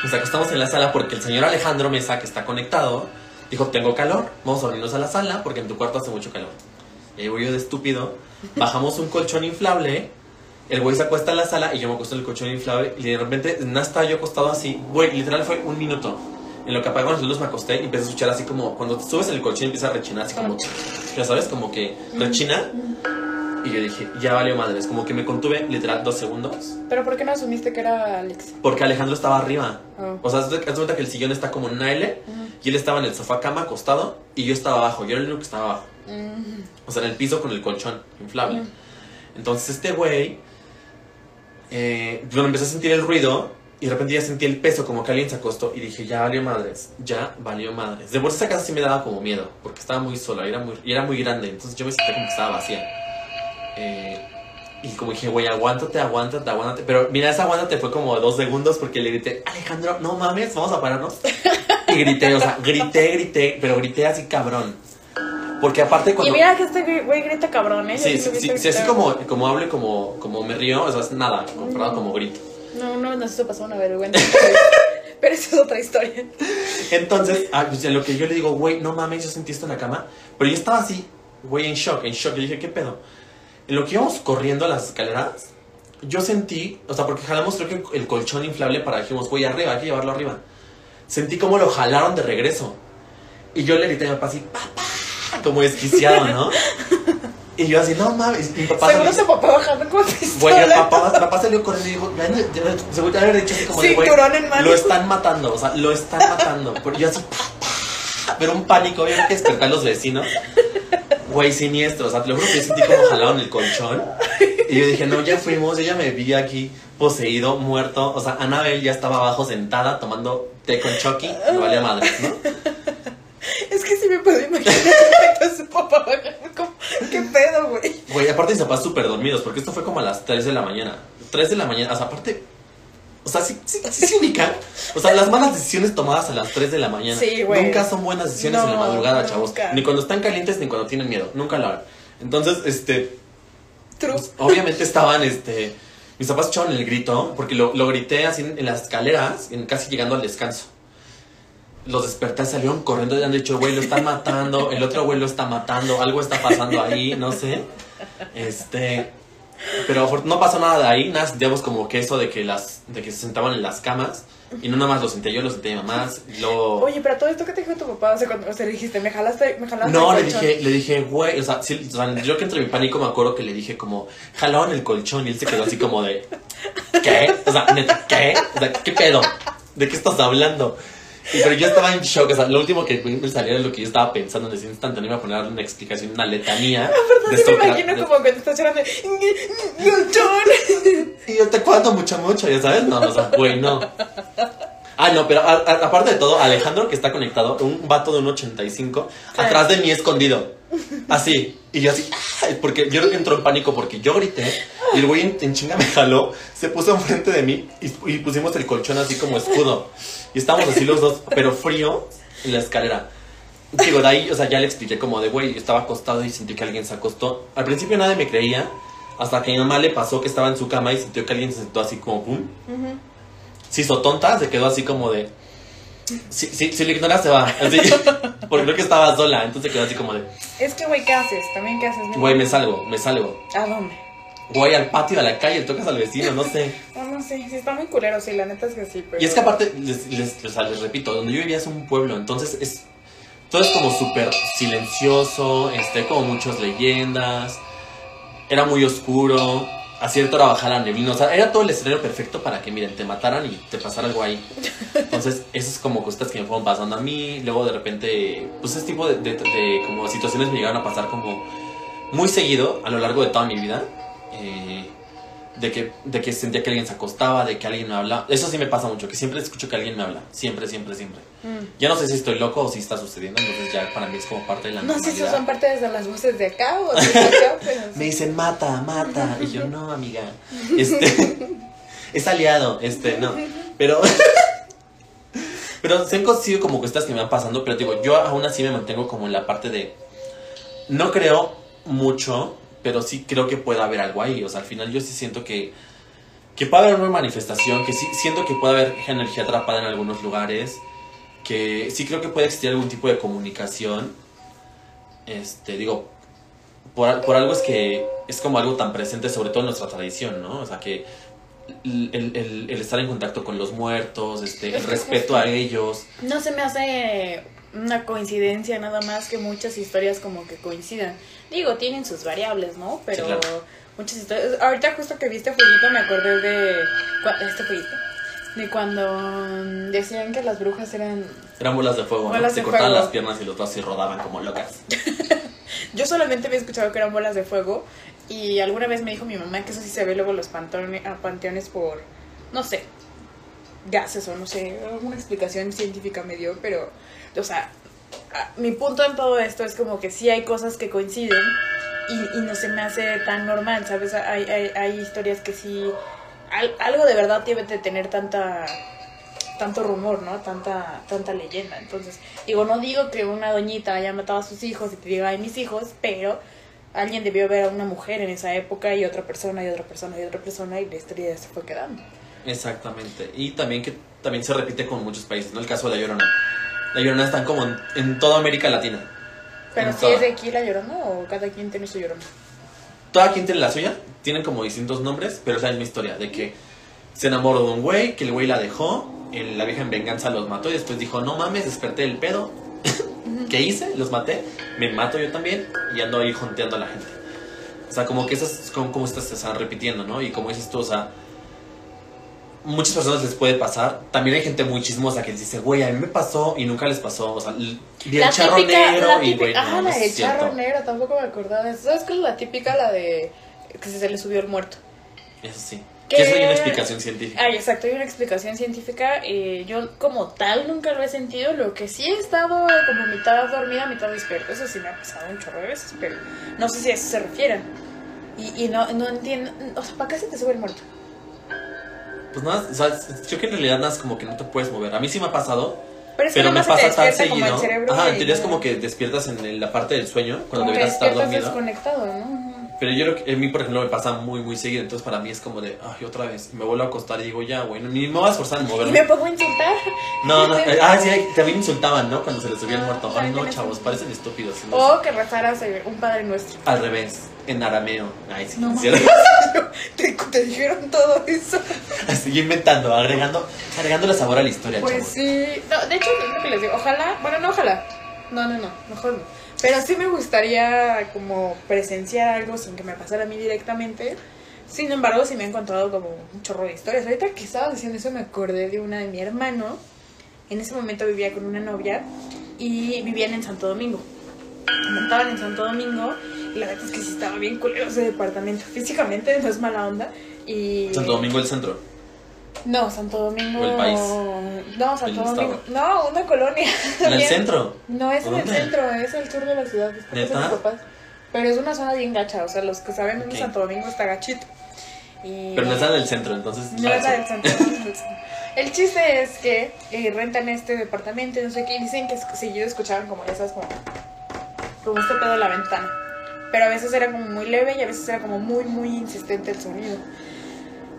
nos acostamos en la sala porque el señor Alejandro Mesa, que está conectado, dijo: Tengo calor, vamos a unirnos a la sala porque en tu cuarto hace mucho calor. Y ahí voy yo de estúpido. Bajamos un colchón inflable. El güey se acuesta en la sala y yo me acuesto en el colchón inflable. Y de repente, nada, estaba yo acostado así. Güey, literal fue un minuto. En lo que apagaron las luces me acosté y empecé a escuchar así como cuando te subes en el colchón y empieza a rechinar, así como, ya sabes, como que rechina. Y yo dije, ya valió madres. Como que me contuve literal dos segundos. Pero ¿por qué no asumiste que era Alex? Porque Alejandro estaba arriba. Oh. O sea, haz de cuenta que el sillón está como en Ujú. y él estaba en el sofá cama acostado y yo estaba abajo. Yo era el único que estaba abajo. O sea, en el piso con el colchón inflable. Entonces este güey, eh, bueno, empecé a sentir el ruido y de repente ya sentí el peso como que alguien se acostó y dije, ya valió madres, ya valió madres. De por esa casa sí me daba como miedo, porque estaba muy sola y era muy, era muy grande, entonces yo me sentía como que estaba vacía. Eh, y como dije, güey, aguántate, aguántate, aguántate. Pero mira, esa aguántate fue como dos segundos porque le grité, Alejandro, no mames, vamos a pararnos. Y grité, o sea, grité, grité, pero grité así cabrón. Porque aparte cuando... Y mira que este güey grita cabrón, ¿eh? Sí, sí, sí, sí, así como, como hablo como, como me río, o sea, es nada, comparado como grito. No, no, nos hizo pasar una vergüenza. Pero eso es otra historia. Entonces, ah, pues, lo que yo le digo, güey, no mames, yo sentí esto en la cama. Pero yo estaba así, güey, en shock, en shock. Le dije, ¿qué pedo? En lo que íbamos corriendo a las escaleras, yo sentí, o sea, porque jalamos creo que el colchón inflable para dijimos, güey, arriba, hay que llevarlo arriba. Sentí como lo jalaron de regreso. Y yo le grité a mi papá así, papá, como desquiciado, ¿no? Y yo así, no mames. Mi papá Seguro salió- se papá bajando con Güey, el pistola. papá, papá salió corriendo y dijo, "Ya, ya, ya", se volvió a haber dicho así como de, güey, en mano. lo están matando, o sea, lo están matando. Pero yo así, "Pa, pero un pánico, obviamente que despertar a los vecinos. Güey, siniestro, o sea, te lo juro que yo sentí como jalaron el colchón. Y yo dije, no, ya fuimos, yo ya me vi aquí poseído, muerto. O sea, Anabel ya estaba abajo sentada tomando té con Chucky, me valía madre, ¿no? Es que sí me puedo imaginar perfecto a su papá ¿Qué pedo, güey? Güey, aparte mis papás súper dormidos, porque esto fue como a las 3 de la mañana. 3 de la mañana, o sea, aparte. O sea, sí, sí, sí se ubican. O sea, las malas decisiones tomadas a las 3 de la mañana. Sí, güey. Nunca son buenas decisiones en la madrugada, chavos. Ni cuando están calientes ni cuando tienen miedo. Nunca lo hagan. Entonces, este. True. pues, obviamente estaban, este. Mis papás echaron el grito, porque lo, lo grité así en, en las escaleras, en, casi llegando al descanso. Los desperté, salieron corriendo y han dicho, güey, lo están matando, el otro güey lo está matando, algo está pasando ahí, no sé. Este. Pero no pasó nada de ahí, nada, sentíamos como que eso de que las de que se sentaban en las camas. Y no nada más lo senté yo, lo senté mi mamá. luego... Oye, pero todo esto que te dijo tu papá, o sea, cuando, o sea, le dijiste, me jalaste, me jalaste. No, el le dije, le dije, güey, o sea, sí, o sea, yo que entre mi pánico me acuerdo que le dije como, jalaron el colchón y él se quedó así como de, ¿qué? O sea, neta, ¿qué? O sea, ¿qué pedo? ¿De qué estás hablando? Y, pero yo estaba en shock, o sea, lo último que me salió era lo que yo estaba pensando en ese instante, no iba a poner una explicación, una letanía de Sí me Sócrates. imagino como cuando estás llorando. Y yo te cuento mucho, mucho, ya sabes, no, o sea, güey, no. Ah, no, pero a- a- aparte de todo, Alejandro que está conectado, un vato de un 85, atrás de mí escondido. Así. Y yo así, ¡ay! porque yo creo que entró en pánico porque yo grité y el güey en, en chinga me jaló, se puso enfrente de mí y, y pusimos el colchón así como escudo. Y estábamos así los dos, pero frío en la escalera. Digo, de ahí, o sea, ya le expliqué como de, güey, yo estaba acostado y sentí que alguien se acostó. Al principio nadie me creía, hasta que a mi mamá le pasó que estaba en su cama y sintió que alguien se sentó así como, pum. Ujú. Se hizo tonta, se quedó así como de, Si, si, si lo ignoras, se va. Así. Porque creo que estaba sola, entonces quedó así como de. Es que, güey, ¿qué haces? ¿También qué haces? Güey, me salgo, me salgo. ¿A dónde? Voy al patio, a la calle, tocas al vecino, no sé. No, no sé, sí está muy culero, sí, la neta es que sí, pero... Y es que aparte, les, les, les, les repito, donde yo vivía es un pueblo, entonces es todo es como súper silencioso, este, como muchas leyendas, era muy oscuro, a cierta hora bajaba la o sea, era todo el escenario perfecto para que, miren, te mataran y te pasara algo ahí. Entonces, esas como cosas que me fueron pasando a mí, luego de repente, pues ese tipo de como situaciones me llegaron a pasar como muy seguido a lo largo de toda mi vida. Eh, de que, de que sentía que alguien se acostaba, de que alguien me hablaba. Eso sí me pasa mucho, que siempre escucho que alguien me habla. Siempre, siempre, siempre. Mm. Ya no sé si estoy loco o si está sucediendo, entonces ya para mí es como parte de la No sé si son parte de las voces de acá o de acá, pero... Me dicen, mata, mata. Y yo, no, amiga. Este, es aliado, este, no. Pero, pero se han conseguido como cosas que me van pasando, pero digo, yo aún así me mantengo como en la parte de, no creo mucho, pero sí creo que puede haber algo ahí. O sea, al final yo sí siento que, que puede haber una manifestación, que sí siento que puede haber energía atrapada en algunos lugares, que sí creo que puede existir algún tipo de comunicación. Este, digo, por, por algo es que es como algo tan presente, sobre todo en nuestra tradición, ¿no? O sea, que el, el- el estar en contacto con los muertos, este, el respeto a ellos. No se me hace una coincidencia nada más que muchas historias como que coincidan. Digo, tienen sus variables, ¿no? Pero claro. muchas historias... Ahorita justo que viste Fueguito me acordé de... Este Fueguito. De cuando decían que las brujas eran... Eran bolas de fuego, ¿no? Se cortaban fuego. las piernas y los brazos y rodaban como locas. Yo solamente había escuchado que eran bolas de fuego y alguna vez me dijo mi mamá que eso sí se ve luego los panteones, a panteones por, no sé, gases o no sé, alguna explicación científica me dio, pero, o sea, mi punto en todo esto es como que sí hay cosas que coinciden y, no se me hace tan normal, ¿sabes? Hay, hay, historias que sí, al- algo de verdad debe de tener tanta tanto rumor, ¿no? Tanta, tanta leyenda. Entonces, digo, no digo que una doñita haya matado a sus hijos y te diga, ay, mis hijos, pero alguien debió ver a una mujer en esa época y otra persona y otra persona y otra persona y la historia se fue quedando. Exactamente. Y también que también se repite con muchos países, ¿no? El caso de La Llorona. La Llorona está como en, en toda América Latina. Pero si toda. es de aquí la llorona o cada quien tiene su llorona. Toda quien tiene la suya, tienen como distintos nombres, pero es la misma historia, de que se enamoró de un güey, que el güey la dejó, el- la vieja en venganza los mató y después dijo, no mames, desperté el pedo. ¿Qué hice? Los maté, me mato yo también y ando ahí jonteando a la gente. O sea, como que esas, como, como estas se están repitiendo, ¿no? Y como dices tú, o sea, muchas personas les puede pasar. También hay gente muy chismosa que dice, güey, a mí me pasó y nunca les pasó. O sea, vi el charro negro y güey, ah, no la del charro negro, tampoco me acordaba de eso. ¿Sabes cuál es la típica? La de que se le subió el muerto. Eso sí. ¿Qué? Que eso hay una explicación científica. Ay, exacto, hay una explicación científica. eh, yo como tal nunca lo he sentido. Lo que sí he estado como mitad dormida, mitad despierta. Eso sí me ha pasado un chorro de veces, pero no sé si a eso se refieren. Y, y no, no entiendo. O sea, ¿para qué se te sube el muerto? Pues nada, o sea, yo que en realidad nada es como que no te puedes mover. A mí sí me ha pasado, Pero es que pero me pasa tan seguido. Ajá, en teoría es como que despiertas en la parte del sueño cuando deberías estar dormido. desconectado, ¿no? Pero yo creo que a mí, por ejemplo, me pasa muy, muy seguido. Entonces para mí es como de, ay, otra vez. Me vuelvo a acostar y digo, ya, güey, ni me voy a esforzar en moverme. me pongo a insultar. No, no, eh, ah, sí, también insultaban, ¿no? Cuando se les subía el muerto. Ay, no, chavos, parecen estúpidos. ¿no? O que rezaras un padre nuestro. Al revés, en arameo. Ay, sí, No te, te dijeron todo eso. Estoy inventando, agregando, agregando sabor a la historia, Pues chavos. sí, no, de hecho es lo que les digo, ojalá, bueno, no ojalá, no, no, no, mejor no. Pero sí me gustaría como presenciar algo sin que me pasara a mí directamente. Sin embargo, sí me he encontrado como un chorro de historias. Ahorita que estaba diciendo eso me acordé de una de mi hermano. En ese momento vivía con una novia y vivían en Santo Domingo. Montaban en Santo Domingo y la verdad es que sí estaba bien culero ese departamento. Físicamente no es mala onda. Y... Santo Domingo el centro. No, Santo Domingo. ¿O el país? No, Santo El Domingo. estado. No, una colonia. En el centro. No, es en el centro, es el sur de la ciudad. es papás. Pero es una zona bien gacha, o sea, los que saben dónde Ok. Santo Domingo está gachito. Y... Pero no está en el centro, entonces. No es la del centro. del. El chiste es que eh, rentan este departamento y no sé qué, y dicen que seguido escuchaban como esas, como, como este pedo de la ventana. Pero a veces era como muy leve y a veces era como muy, muy insistente el sonido.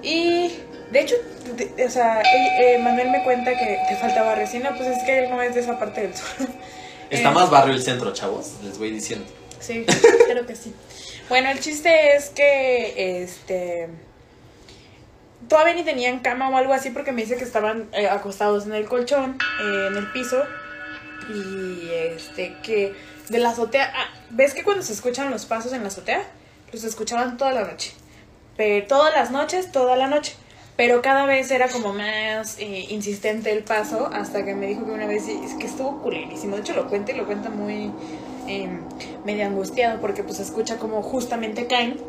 Y De hecho, de- o sea, eh, eh, Manuel me cuenta que te faltaba resina, pues es que él no es de esa parte del sur. Está Eh, más barrio el centro, chavos, les voy diciendo. Sí, creo que sí. Bueno, el chiste es que este todavía ni tenían cama o algo así porque me dice que estaban eh, acostados en el colchón, eh, en el piso y este que de la azotea, ah, ¿ves que cuando se escuchan los pasos en la azotea? Los escuchaban toda la noche. Pero todas las noches, toda la noche. Pero cada vez era como más eh, insistente el paso hasta que me dijo que una vez es que estuvo culerísimo. De hecho lo cuenta y lo cuenta muy eh, medio angustiado porque pues se escucha como justamente caen.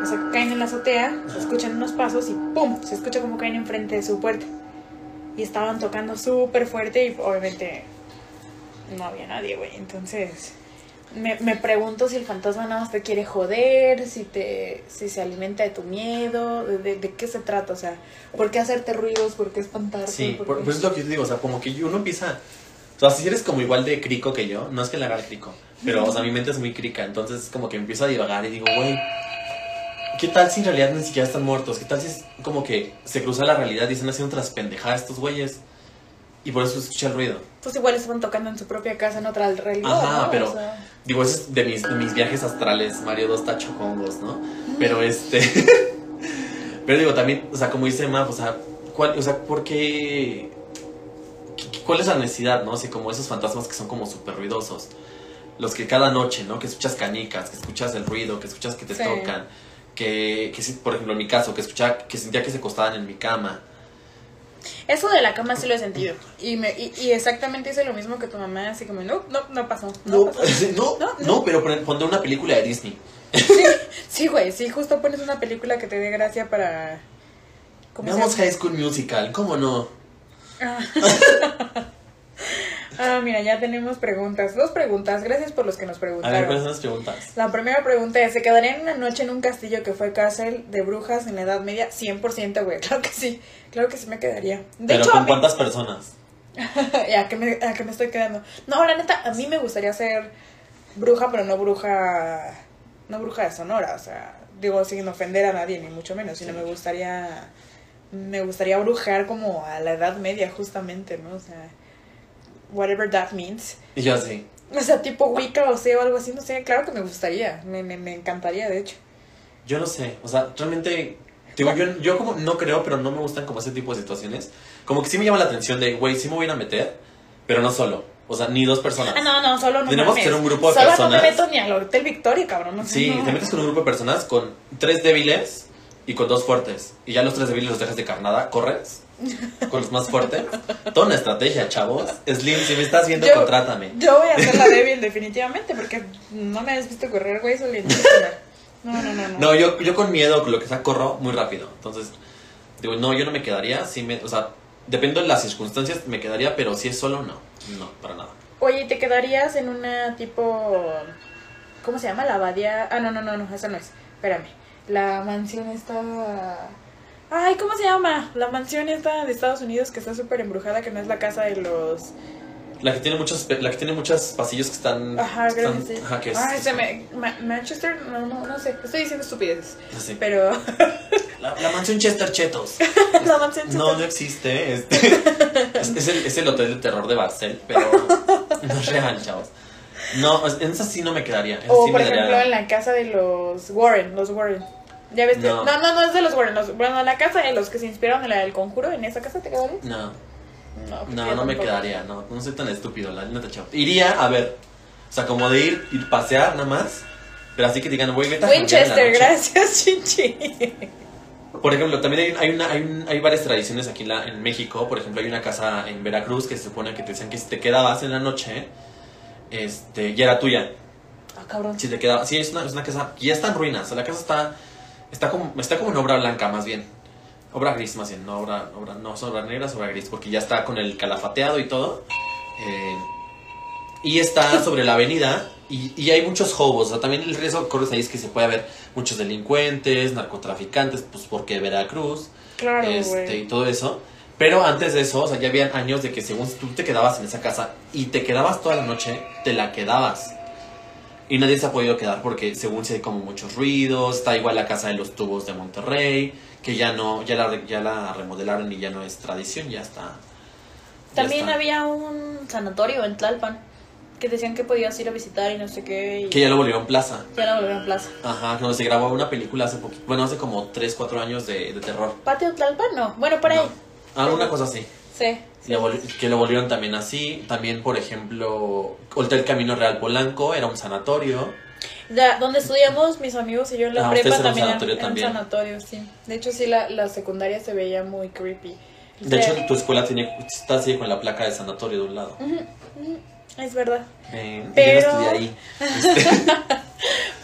O sea, caen en la azotea, se escuchan unos pasos y ¡pum! Se escucha como caen enfrente de su puerta. Y estaban tocando súper fuerte y obviamente no había nadie, güey. Entonces me, me pregunto si el fantasma nada más te quiere joder, si te si se alimenta de tu miedo, de, de- de qué se trata, o sea, ¿por qué hacerte ruidos? ¿Por qué espantarte? Sí, ¿Por pues es lo que yo te digo, o sea, como que uno empieza... O sea, si eres como igual de crico que yo, no es que le haga el crico, pero, o sea, mi mente es muy crica, entonces como que empiezo a divagar y digo, güey, ¿qué tal si en realidad ni siquiera están muertos? ¿Qué tal si es como que se cruza la realidad y están haciendo otras pendejadas estos güeyes? Y por eso escucha el ruido. Pues igual estaban tocando en su propia casa en otra realidad. Ajá, ¿no? pero- O sea, Digo, eso es de mis, de mis viajes astrales, Mario dos tachocongos, ¿no? Pero este... pero digo, también, o sea, como dice Maf, o sea, ¿cuál, o sea, ¿por qué... ¿Cuál es la necesidad, no? Así como esos fantasmas que son como súper ruidosos. Los que cada noche, ¿no? Que escuchas canicas, que escuchas el ruido, que escuchas que te Sí. tocan. Que, que por ejemplo, en mi caso, que escuchaba, que sentía que se acostaban en mi cama. Eso de la cama sí lo he sentido. Y, me, y, y exactamente hice lo mismo que tu mamá, así como, no, no, no pasó. No, No, pasó. no, No, no, pero pon- pondré una película de Disney. Sí, güey, sí, justo pones una película que te dé gracia para... ¿Cómo se Veamos? High School Musical, ¿cómo no? Ah. Ah, mira, ya tenemos preguntas. Dos preguntas. Gracias por los que nos A ver, preguntaron. ¿cuáles son las preguntas? La primera pregunta es, ¿se quedarían una noche en un castillo que fue cárcel de brujas en la Edad Media? 100%, güey. Claro que sí. Claro que sí me quedaría. De Pero hecho, ¿con mí- cuántas personas? ¿A qué, me, ¿A qué me estoy quedando? No, la neta, a mí me gustaría ser bruja, pero no bruja... No bruja de Sonora, o sea... Digo, sin ofender a nadie, ni mucho menos, sino Sí. me gustaría... Me gustaría brujar como a la Edad Media, justamente, ¿no? O sea... Whatever that means. Y yo así. O sea, tipo Wicca o sea, o algo así, no sé, claro que me gustaría, me, me, me encantaría, de hecho. Yo no sé, o sea, realmente... Digo, yo, yo como no creo, pero no me gustan como ese tipo de situaciones. Como que sí me llama la atención de, güey, sí me voy a ir a meter, pero no solo. O sea, ni dos personas. Ah, no, no, solo no Tenemos que ser un grupo de Solo no personas. me meto ni al Hotel Victoria, cabrón, no sé. Sí, no. te metes con un grupo de personas con tres débiles y con dos fuertes. Y ya los tres débiles los dejas de carnada, corres con los más fuertes. Toda una estrategia, chavos. Slim, si me estás viendo, Yo- contrátame. Yo voy a ser la débil definitivamente, porque no me has visto correr, güey. No, no, no, no. No, yo, yo con miedo, con lo que sea, corro muy rápido. Entonces, digo, no, yo no me quedaría. Me, o sea, depende de las circunstancias, me quedaría, pero si es solo, no. No, para nada. Oye, ¿te quedarías en una tipo... ¿Cómo se llama? La abadía... Ah, no, no, no, no, esa no es. Espérame. La mansión está... Ay, ¿cómo se llama? La mansión esta de Estados Unidos que está súper embrujada, que no es la casa de los... La que tiene muchos, la que tiene muchos pasillos que están. Ajá, que creo que están- sí. Ajá, que es. Ay, se me... Ma- Manchester, no, no, no sé. Estoy diciendo estupideces. así. Pero... La, la mansión Chester Chetos. la mansión No, no existe. Este, es, es el, es el hotel de terror de Barcel, pero no es real, chavos. No, en esa sí no me quedaría. Esa O sí por me ejemplo daría- en la casa de los Warren, los Warren. Ya ves que... No. No, no, no es de los Warren. Los... Bueno, en la casa de los que se inspiraron en la del conjuro, ¿en esa casa te quedarías? No, No, pues no, no me quedaría. No, no soy tan estúpido, la neta, chavos. Iría a ver. O sea, como de ir y pasear nada más. Pero así que digan, güey, vete a Winchester, gracias, Chinchi. Por ejemplo, también hay, hay, una, hay, un- hay varias tradiciones aquí en, la- en México. Por ejemplo, hay una casa en Veracruz que se supone que te decían que si te quedabas en la noche, este, ya era tuya. Ah, cabrón. Si te quedabas, sí, es una, es una casa, ya está en ruinas. O sea, la casa está, está como, está como en obra blanca, más bien. Obra gris, más bien, no obra, obra, no es obra negra, es obra gris, porque ya está con el calafateado y todo. Eh, y está sobre la avenida y, y hay muchos hobos. O sea, también el riesgo que corres ahí es que se puede haber muchos delincuentes, narcotraficantes, pues porque Veracruz, Claro, este, y todo eso. Pero antes de eso, o sea, ya habían años de que según tú te quedabas en esa casa y te quedabas toda la noche, te la quedabas. Y nadie se ha podido quedar porque según se hay como muchos ruidos, está igual la casa de los tubos de Monterrey, que ya no, ya la, ya la remodelaron y ya no es tradición, ya está. ya También está. había un sanatorio en Tlalpan que decían que podías ir a visitar y no sé qué. Y Que ya lo volvieron plaza. ya la volvieron plaza. Ajá, donde se grabó una película hace poquito, bueno, hace como 3, 4 años de, de terror. ¿Patio Tlalpan? No. Bueno, por ahí. No. Alguna cosa así. Sí. sí. Que lo volvieron también así. También, por ejemplo, Hotel Camino Real Polanco era un sanatorio. Ya, donde estudiamos mis amigos y yo en la Ah, prepa eran también sanatorio era un también. sanatorio, sí. De hecho, sí, la, la secundaria se veía muy creepy. De sea, hecho, tu escuela tiene, está así con la placa de sanatorio de un lado. es verdad. Eh, Yo Pero- no estudié ahí.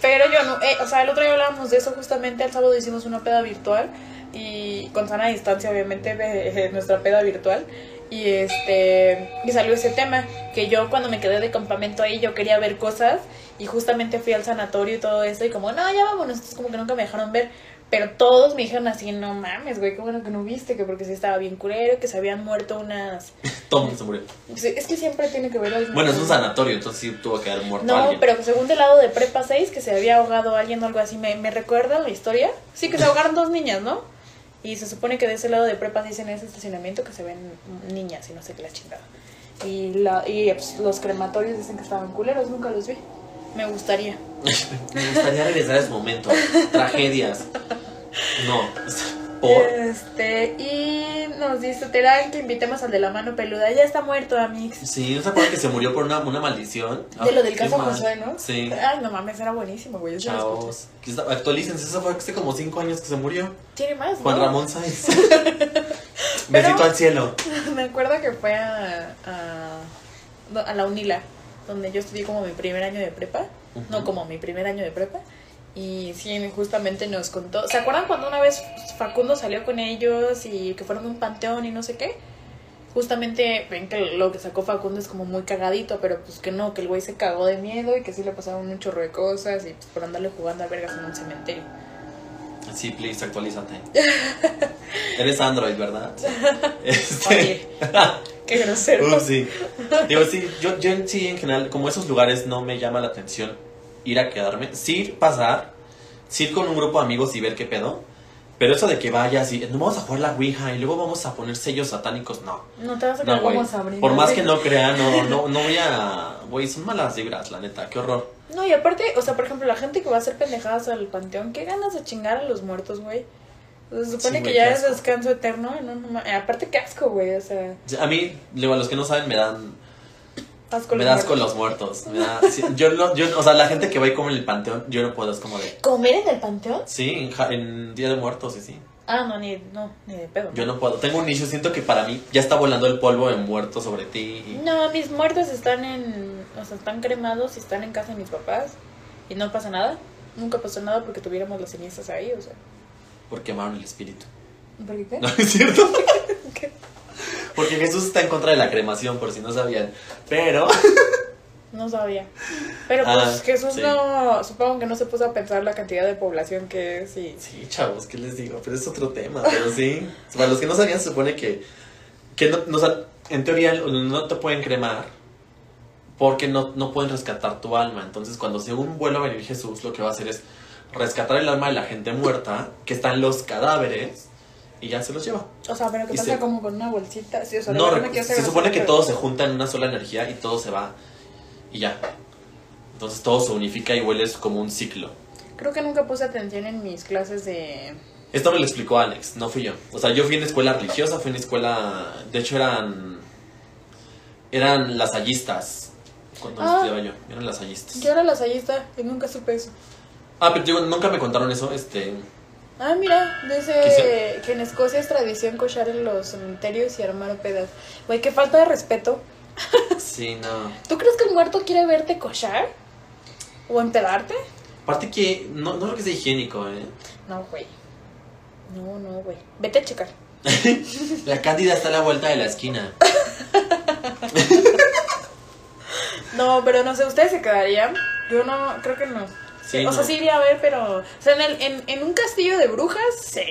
Pero yo no, eh, o sea, el otro día hablábamos de eso justamente, el sábado hicimos una peda virtual y con sana distancia obviamente de, nuestra peda virtual y este y salió ese tema que yo cuando me quedé de campamento ahí yo quería ver cosas y justamente fui al sanatorio y todo eso y como no ya vámonos entonces como que nunca me dejaron ver pero todos me dijeron así no mames güey qué bueno que no viste que porque sí estaba bien culero que se habían muerto unas todo se murió. Es que siempre tiene que ver algo Bueno, es un sanatorio, entonces sí tuvo que haber muerto no, alguien. pero según del lado de Prepa 6, que se había ahogado alguien o algo así, ¿me, me recuerda la historia? Sí, que se ahogaron dos niñas, ¿no? Y se supone que de ese lado de Prepa 6 en ese estacionamiento que se ven niñas y no sé qué la chingada. Y, la, y pues, los crematorios dicen que estaban culeros, nunca los vi. Me gustaría. Me gustaría regresar a ese momento. Tragedias. No. Por. Este, y nos dice Terán que invitemos al de la mano peluda. Ya está muerto, Amix. Sí, ¿no se acuerdan que se murió por una, una maldición? De lo del qué caso. Josué, ¿no? Sí. Ay, no mames, era buenísimo, güey. está- Actualícense, eso fue hace como 5 años que se murió. Tiene más, Juan ¿no? Ramón Sáenz. Besito al cielo. Me acuerdo que fue a, a, a la UNILA, donde yo estudié como mi primer año de prepa. No, como mi primer año de prepa. Y sí, justamente nos contó. ¿Se acuerdan cuando una vez Facundo salió con ellos y que fueron a un panteón y no sé qué? Justamente ven que lo que sacó Facundo es como muy cagadito, pero pues que no, que el güey se cagó de miedo y que sí le pasaron un chorro de cosas y pues por andarle jugando a vergas en un cementerio. Sí, please, actualízate. Eres Android, ¿verdad? Este. Oye, qué grosero. Uh, sí. Digo, sí, yo, yo sí, en general, como esos lugares no me llama la atención ir a quedarme. Sí, pasar, sí ir con un grupo de amigos y ver qué pedo. Pero eso de que vayas y no vamos a jugar la Ouija y luego vamos a poner sellos satánicos, no. No te vas a No, quedar güey. como Sabrina. Por más que no crea, no, no, no voy a. Güey, son malas vibras, la neta, qué horror. No, y aparte, o sea, por ejemplo, la gente que va a hacer pendejadas al panteón, qué ganas de chingar a los muertos, güey. Se supone Sí, que güey, ya es descanso eterno. No, no, aparte, qué asco, güey. O sea, A mí, luego, a los que no saben, me dan. Asco me das con muertos. los muertos. Me da, sí, yo, no- yo, o sea, la gente que va y come en el panteón, yo no puedo, es como de. ¿Comer en el panteón? Sí, en, ja- en Día de Muertos, sí, sí. Ah, no, ni, no, ni de pedo. Yo no puedo. Tengo un nicho, siento que para mí ya está volando el polvo de muerto sobre ti. y- No, mis muertos están en. O sea, están cremados y están en casa de mis papás. Y no pasa nada. Nunca pasó nada porque tuviéramos las cenizas ahí, o sea. Por quemaron el espíritu. ¿Por qué? No, es cierto. ¿Qué? Porque Jesús está en contra de la cremación, por si no sabían. Pero. No sabía. Pero pues Ah, Jesús sí. no. Supongo que no se puso a pensar la cantidad de población que es y. Sí, chavos, ¿qué les digo? Pero es otro tema. Pero sí. Para los que no sabían, se supone que. que no, no, sea, en teoría no te pueden cremar. Porque no, no pueden rescatar tu alma. Entonces, cuando según vuelva a venir Jesús, lo que va a hacer es rescatar el alma de la gente muerta, que está en los cadáveres, y ya se los lleva. O sea, pero que Y pasa se- como con una bolsita. Sí, o sea, No, se supone que todo se junta en una sola energía y todo se va y ya. Entonces todo se unifica y hueles como un ciclo. Creo que nunca puse atención en mis clases de. Esto me lo explicó Alex, no fui yo. O sea, yo fui en escuela religiosa, fui en escuela... De hecho eran... Eran lasallistas. Cuando Ah. estudiaba yo, eran lasallistas. Yo era lasallista y nunca supe eso. Ah, pero digo, nunca me contaron eso, este... Ah, mira, dice que en Escocia es tradición cochar en los cementerios y armar pedas. Güey, qué falta de respeto. Sí, no. ¿Tú crees que el muerto quiere verte cochar? ¿O empedarte? Aparte que no, no creo que sea higiénico, ¿eh? No, güey. No, no, güey. Vete a checar. La cándida está a la vuelta de la esquina. No, pero no sé, ¿ustedes se quedarían? Yo no, creo que no. Sí, o sea, sí iría a ver, pero... O sea, en, el, en, en un castillo de brujas, sí.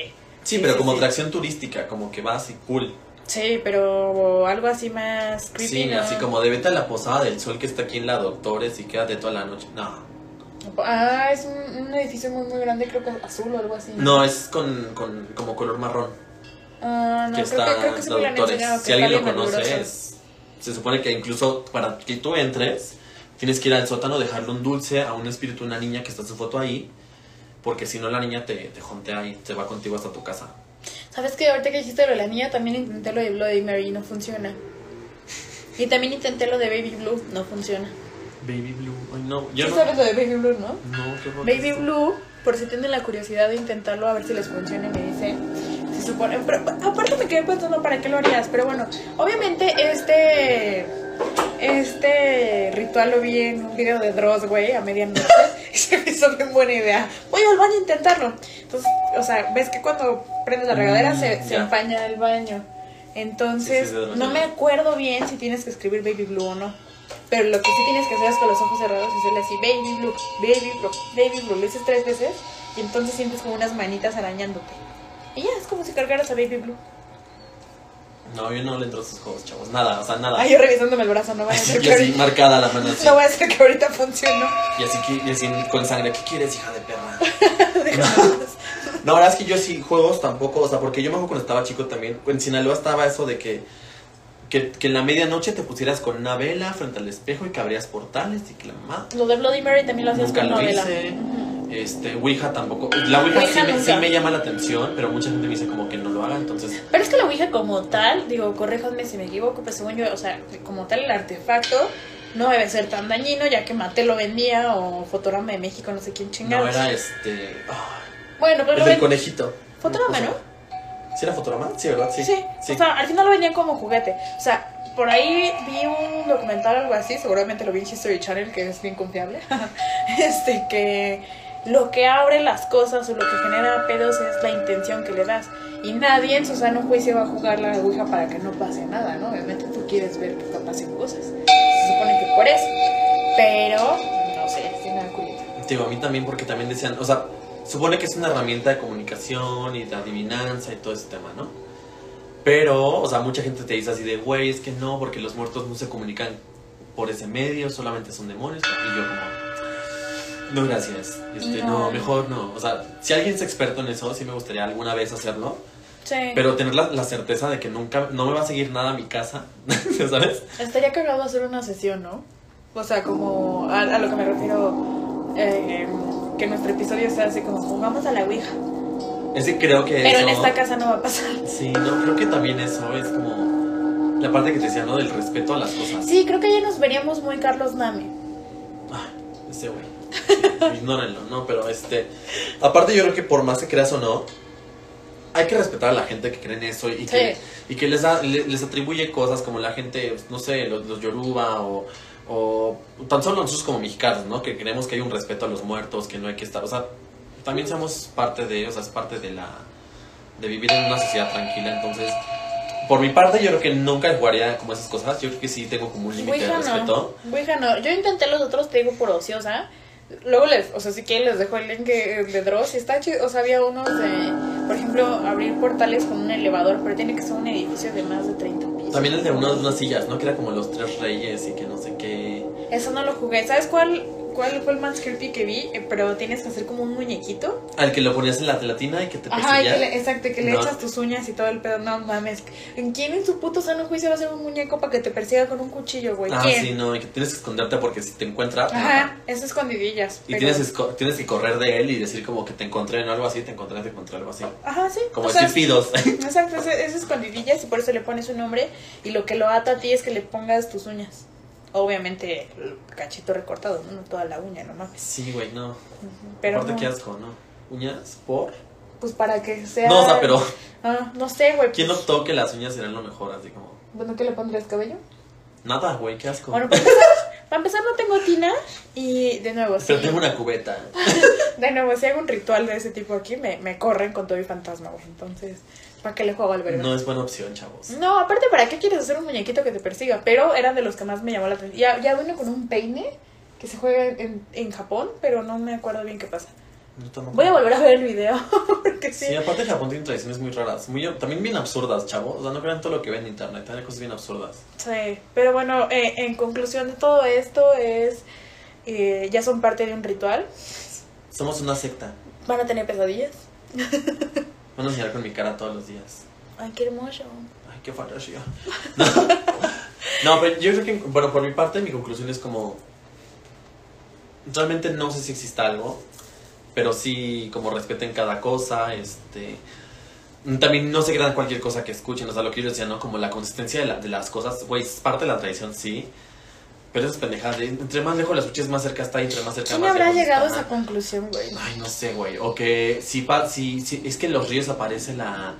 Sí, pero como atracción turística, como que vas y cool. Sí, pero algo así más creepy, Sí, ¿no? así como de vete a la posada del sol que está aquí en la Doctores y quédate toda la noche. No, Ah, es un, un edificio muy, muy grande, creo que azul o algo así. No, es con, con como color marrón. Ah, no, que creo, está que, creo que sí me lo han doctores. enseñado. que Si alguien lo conoce, es- se supone que incluso para que tú entres, tienes que ir al sótano, dejarle un dulce a un espíritu, una niña que está en su foto ahí, porque si no la niña te, te jontea y se va contigo hasta tu casa. ¿Sabes qué? Ahorita que dijiste lo de la niña, también intenté lo de Bloody Mary y no funciona. Y también intenté lo de Baby Blue, no funciona. Baby Blue, ay no, yo ¿Sí no. sabes lo de Baby Blue, no? No, qué Baby esto. Blue, por si tienen la curiosidad de intentarlo a ver si les funciona, me dice. Se supone. Pero aparte me quedé pensando para qué lo harías. Pero bueno, obviamente este. Este ritual lo vi en un video de Dross, güey, a medianoche. Y se me hizo bien buena idea. Voy al baño a intentarlo. Entonces, o sea, ves que cuando prendes la regadera Mm, se, se empaña el baño. Entonces, Sí, sí, no me acuerdo bien si tienes que escribir Baby Blue o no. Pero lo que sí tienes que hacer es con los ojos cerrados y hacerle así, baby blue, baby blue, baby blue. Lo dices tres veces y entonces sientes como unas manitas arañándote. Y ya, es como si cargaras a baby blue. No, yo no le entro a esos juegos, chavos. Nada, o sea, nada. Ay, yo revisándome el brazo, no voy a Así, hacer y que así marcada la mano así. no voy a hacer que ahorita funcionó. Y así, que- y así con sangre. ¿Qué quieres, hija de perra? No, la verdad es que yo sí, juegos tampoco, o sea, porque yo me acuerdo cuando estaba chico también, en Sinaloa estaba eso de que, que, que en la medianoche te pusieras con una vela frente al espejo y que abrías portales y que la mamá. Lo de Bloody Mary también lo hacías Nunca con lo novela. hice. Este, Ouija tampoco. La Ouija, Ouija sí, me, sí me llama la atención, pero mucha gente me dice como que no lo haga, entonces. Pero es que la Ouija como tal, digo, corréjanme si me equivoco, pero según yo, o sea, como tal el artefacto no debe ser tan dañino, ya que Mate lo vendía o Fotorama de México, no sé quién No, chingados. era este. Bueno, pero el del conejito. Fotorama, ¿no? ¿Sí era Fotorama? Sí, ¿verdad? Sí. Sí, o sea, al final lo vendían como juguete. O sea, por ahí vi un documental o algo así, seguramente lo vi en History Channel, que es bien confiable. este, que lo que abre las cosas o lo que genera pedos es la intención que le das. Y nadie en su sano juicio va a jugar la Ouija para que no pase nada, ¿no? Obviamente tú quieres ver que pasen cosas. Se supone que por eso. Pero, no sé, sí me da culito. Digo, a mí también, porque también decían, o sea, supone que es una herramienta de comunicación y de adivinanza y todo ese tema, ¿no? Pero, o sea, mucha gente te dice así de, güey, es que no, porque los muertos no se comunican por ese medio, solamente son demonios. Y yo como, no, gracias. Este, no. No. mejor no. O sea, si alguien es experto en eso, sí me gustaría alguna vez hacerlo. Sí. Pero tener la, la certeza de que nunca, no me va a seguir nada a mi casa, ¿sabes? Estaría cagado hacer una sesión, ¿no? O sea, como a, a lo que me refiero, eh, que nuestro episodio sea así como jugamos a la Ouija. Es que creo que Pero eso... en esta casa no va a pasar. Sí, no, creo que también eso es como la parte que te decía, ¿no? Del respeto a las cosas. Sí, creo que ya nos veríamos muy Carlos Name. Ah, ese güey. Ignórenlo, ¿no? Pero este. Aparte, yo creo que por más que creas o no, hay que respetar a la gente que cree en eso y que, y que les, les atribuye cosas como la gente, no sé, los, los yoruba o, o tan solo nosotros como mexicanos, ¿no? Que creemos que hay un respeto a los muertos, que no hay que estar. O sea, también somos parte de, o sea, es parte de la. de vivir en una sociedad tranquila, entonces. Por mi parte, yo creo que nunca jugaría como esas cosas. Yo creo que sí tengo como un límite de respeto. no. Yo intenté los otros, te digo, por ociosa. Luego les, o sea, si quieren les dejo el link de Dross y está chido. O sea, había unos de, por ejemplo, abrir portales con un elevador, pero tiene que ser un edificio de más de 30 pisos. También el de unas, unas sillas, ¿no? Que era como los tres reyes y que no sé qué. Eso no lo jugué. ¿Sabes cuál, cuál fue el más creepy que vi? Eh, pero tienes que hacer como un muñequito. Al que lo ponías en la gelatina y que te Ajá, y que le, exacto, que le No. echas tus uñas y todo el pedo. No mames. ¿En quién en su puto sano juicio va a hacer un muñeco para que te persiga con un cuchillo, güey? Ah, ¿Quién? sí, no, y que tienes que esconderte porque si te encuentra. Ajá, mata. es escondidillas. Y pero- tienes, tienes que correr de él y decir como que te encontré en algo así, te encontré, te encontré algo así. Ajá, sí. Como decir. Exacto, es, es escondidillas y por eso le pones un nombre. Y lo que lo ata a ti es que le pongas tus uñas. Obviamente, el cachito recortado, no, No toda la uña, no mames. sí, güey, no. Pero Aparte, no, qué asco, ¿no? ¿Uñas? ¿Por? pues para que sea. No, o sea, pero Ah, no sé, güey. ¿quién pues, optó que las uñas eran lo mejor? Así como. Bueno, ¿qué le pondrías cabello? Nada, güey, qué asco. Bueno, para empezar, para empezar no tengo tina y de nuevo, sí. pero tengo una cubeta. De nuevo, si hago un ritual de ese tipo aquí, me, me corren con todo y fantasma, güey. Entonces, ¿para qué le juego al verga? No es buena opción, chavos. No, aparte, ¿para qué quieres hacer un muñequito que te persiga? Pero era de los que más me llamó la atención. Ya, ya vino con un peine que se juega en, en Japón, pero no me acuerdo bien qué pasa. Voy a volver a ver el video, porque sí. Sí, aparte Japón tiene tradiciones muy raras, muy, también bien absurdas, chavos. O sea, no crean todo lo que ven en internet, hay cosas bien absurdas. Sí, pero bueno, eh, en conclusión de todo esto es eh, ya son parte de un ritual. Somos una secta. Van a tener pesadillas. Van a enseñar con mi cara todos los días. Ay, qué hermoso. Ay, qué fantasía. No. no, pero yo creo que, bueno, por mi parte, mi conclusión es como. Realmente no sé si exista algo, pero sí, como respeten cada cosa, este. También no se crean cualquier cosa que escuchen, o sea, lo que yo decía, ¿no? Como la consistencia de, la- de las cosas, güey, es parte de la tradición, sí. Pero esas pendejadas, de- entre más lejos la escuches, más cerca está, y entre más cerca ¿Quién más habrá lejos llegado a esa conclusión, güey? Ay, no sé, güey. O que si, pa- si, si es que en los ríos aparece la,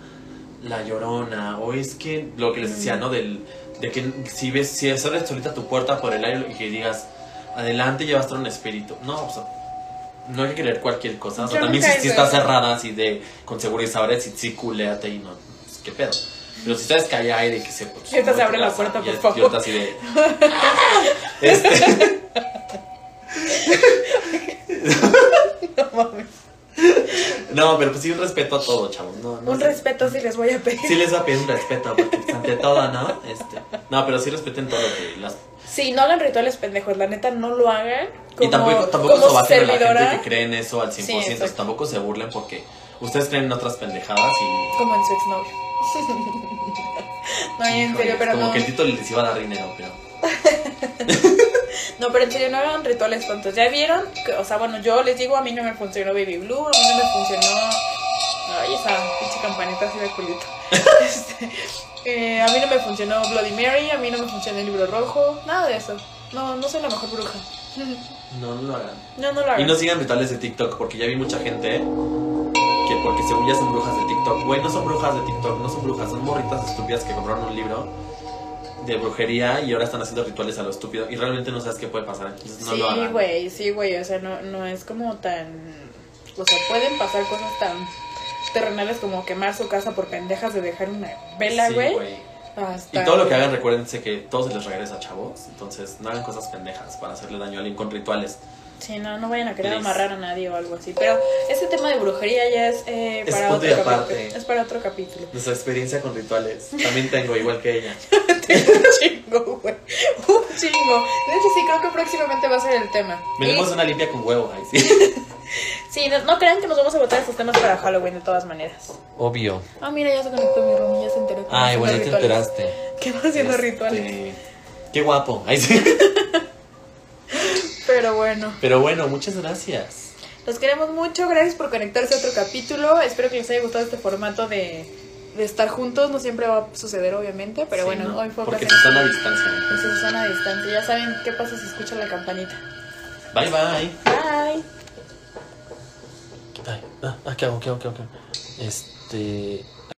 la llorona. O es que lo que les decía, Mm. ¿no? Del, de que si ves, si abres solita tu puerta por el aire y que digas, adelante ya va a estar un espíritu. No, o sea, no hay que creer cualquier cosa. O sea, también si, si está cerrada, así de con seguridad sabres, si sí, culéate y no. Pues, ¿Qué pedo? Pero si sabes que hay aire que se. Pues, ahorita se abre la puerta, por favor. y así de. este. No mames. No, pero pues sí, un respeto a todo, chavos. No, no Un sé. respeto si les voy a pedir. Sí les va a pedir un respeto, porque pues, ante todo, ¿no? Este, no, pero sí respeten todo que las... Sí, no hagan rituales pendejos, la neta no lo hagan. Como, y tampoco, tampoco como se en la gente que cree en eso al 100%, Sí, tampoco se burlen porque ustedes creen en otras pendejadas y... Como en su exnovio. no, en híjole, serio, pero como no. que el título les iba a dar dinero, pero... No, pero en serio, no hagan rituales tontos. ¿Ya vieron? Que- O sea, bueno, yo les digo, a mí no me funcionó Baby Blue, a mí no me funcionó... Ay, esa pinche campanita así de culito. Este, eh, a mí no me funcionó Bloody Mary, a mí no me funcionó el libro rojo, nada de eso. No, no soy la mejor bruja. No, no lo hagan. No, no lo hagan. Y no sigan rituales de TikTok, porque ya vi mucha gente que porque según ya son brujas de TikTok. Güey, no son brujas de TikTok, no son brujas, son morritas estúpidas que compraron un libro de brujería y ahora están haciendo rituales a lo estúpido y realmente no sabes qué puede pasar. Entonces no lo sí, hagan. güey, sí, güey, o sea, no, no es como tan... O sea, pueden pasar cosas tan terrenales como quemar su casa por pendejas de dejar una vela, Sí, güey. güey. Hasta- Y todo lo que hagan, recuérdense que todo se les regresa, chavos. Entonces, no hagan cosas pendejas para hacerle daño a alguien con rituales. Sí, no, no vayan a querer Please. amarrar a nadie o algo así. Pero este tema de brujería ya es, eh, para otro aparte. Es para otro capítulo. Nuestra experiencia con rituales. También tengo, igual que ella. un chingo, güey. Un chingo. De hecho, sí, creo que próximamente va a ser el tema. Venimos Y- una limpia con huevo. Ahí sí. Sí, no, no crean que nos vamos a botar estos temas para Halloween de todas maneras. Obvio. Ah, mira, ya se conectó mi room, ya se enteró. Ay, bueno, ya te rituales. enteraste. Que va haciendo Este, rituales. Qué guapo. Ahí sí. Pero bueno, Pero bueno, muchas gracias. los queremos mucho. Gracias por conectarse a otro capítulo. Espero que les haya gustado este formato de, de estar juntos. No siempre va a suceder, obviamente. Pero Sí, bueno, ¿no? hoy fue Porque se a distancia. en su zona distante. Ya saben qué pasa si escuchan la campanita. Bye, bye. Bye. Ay, ah, ah, ¿qué hago? ¿Qué hago? ¿Qué hago? ¿Qué hago? Este.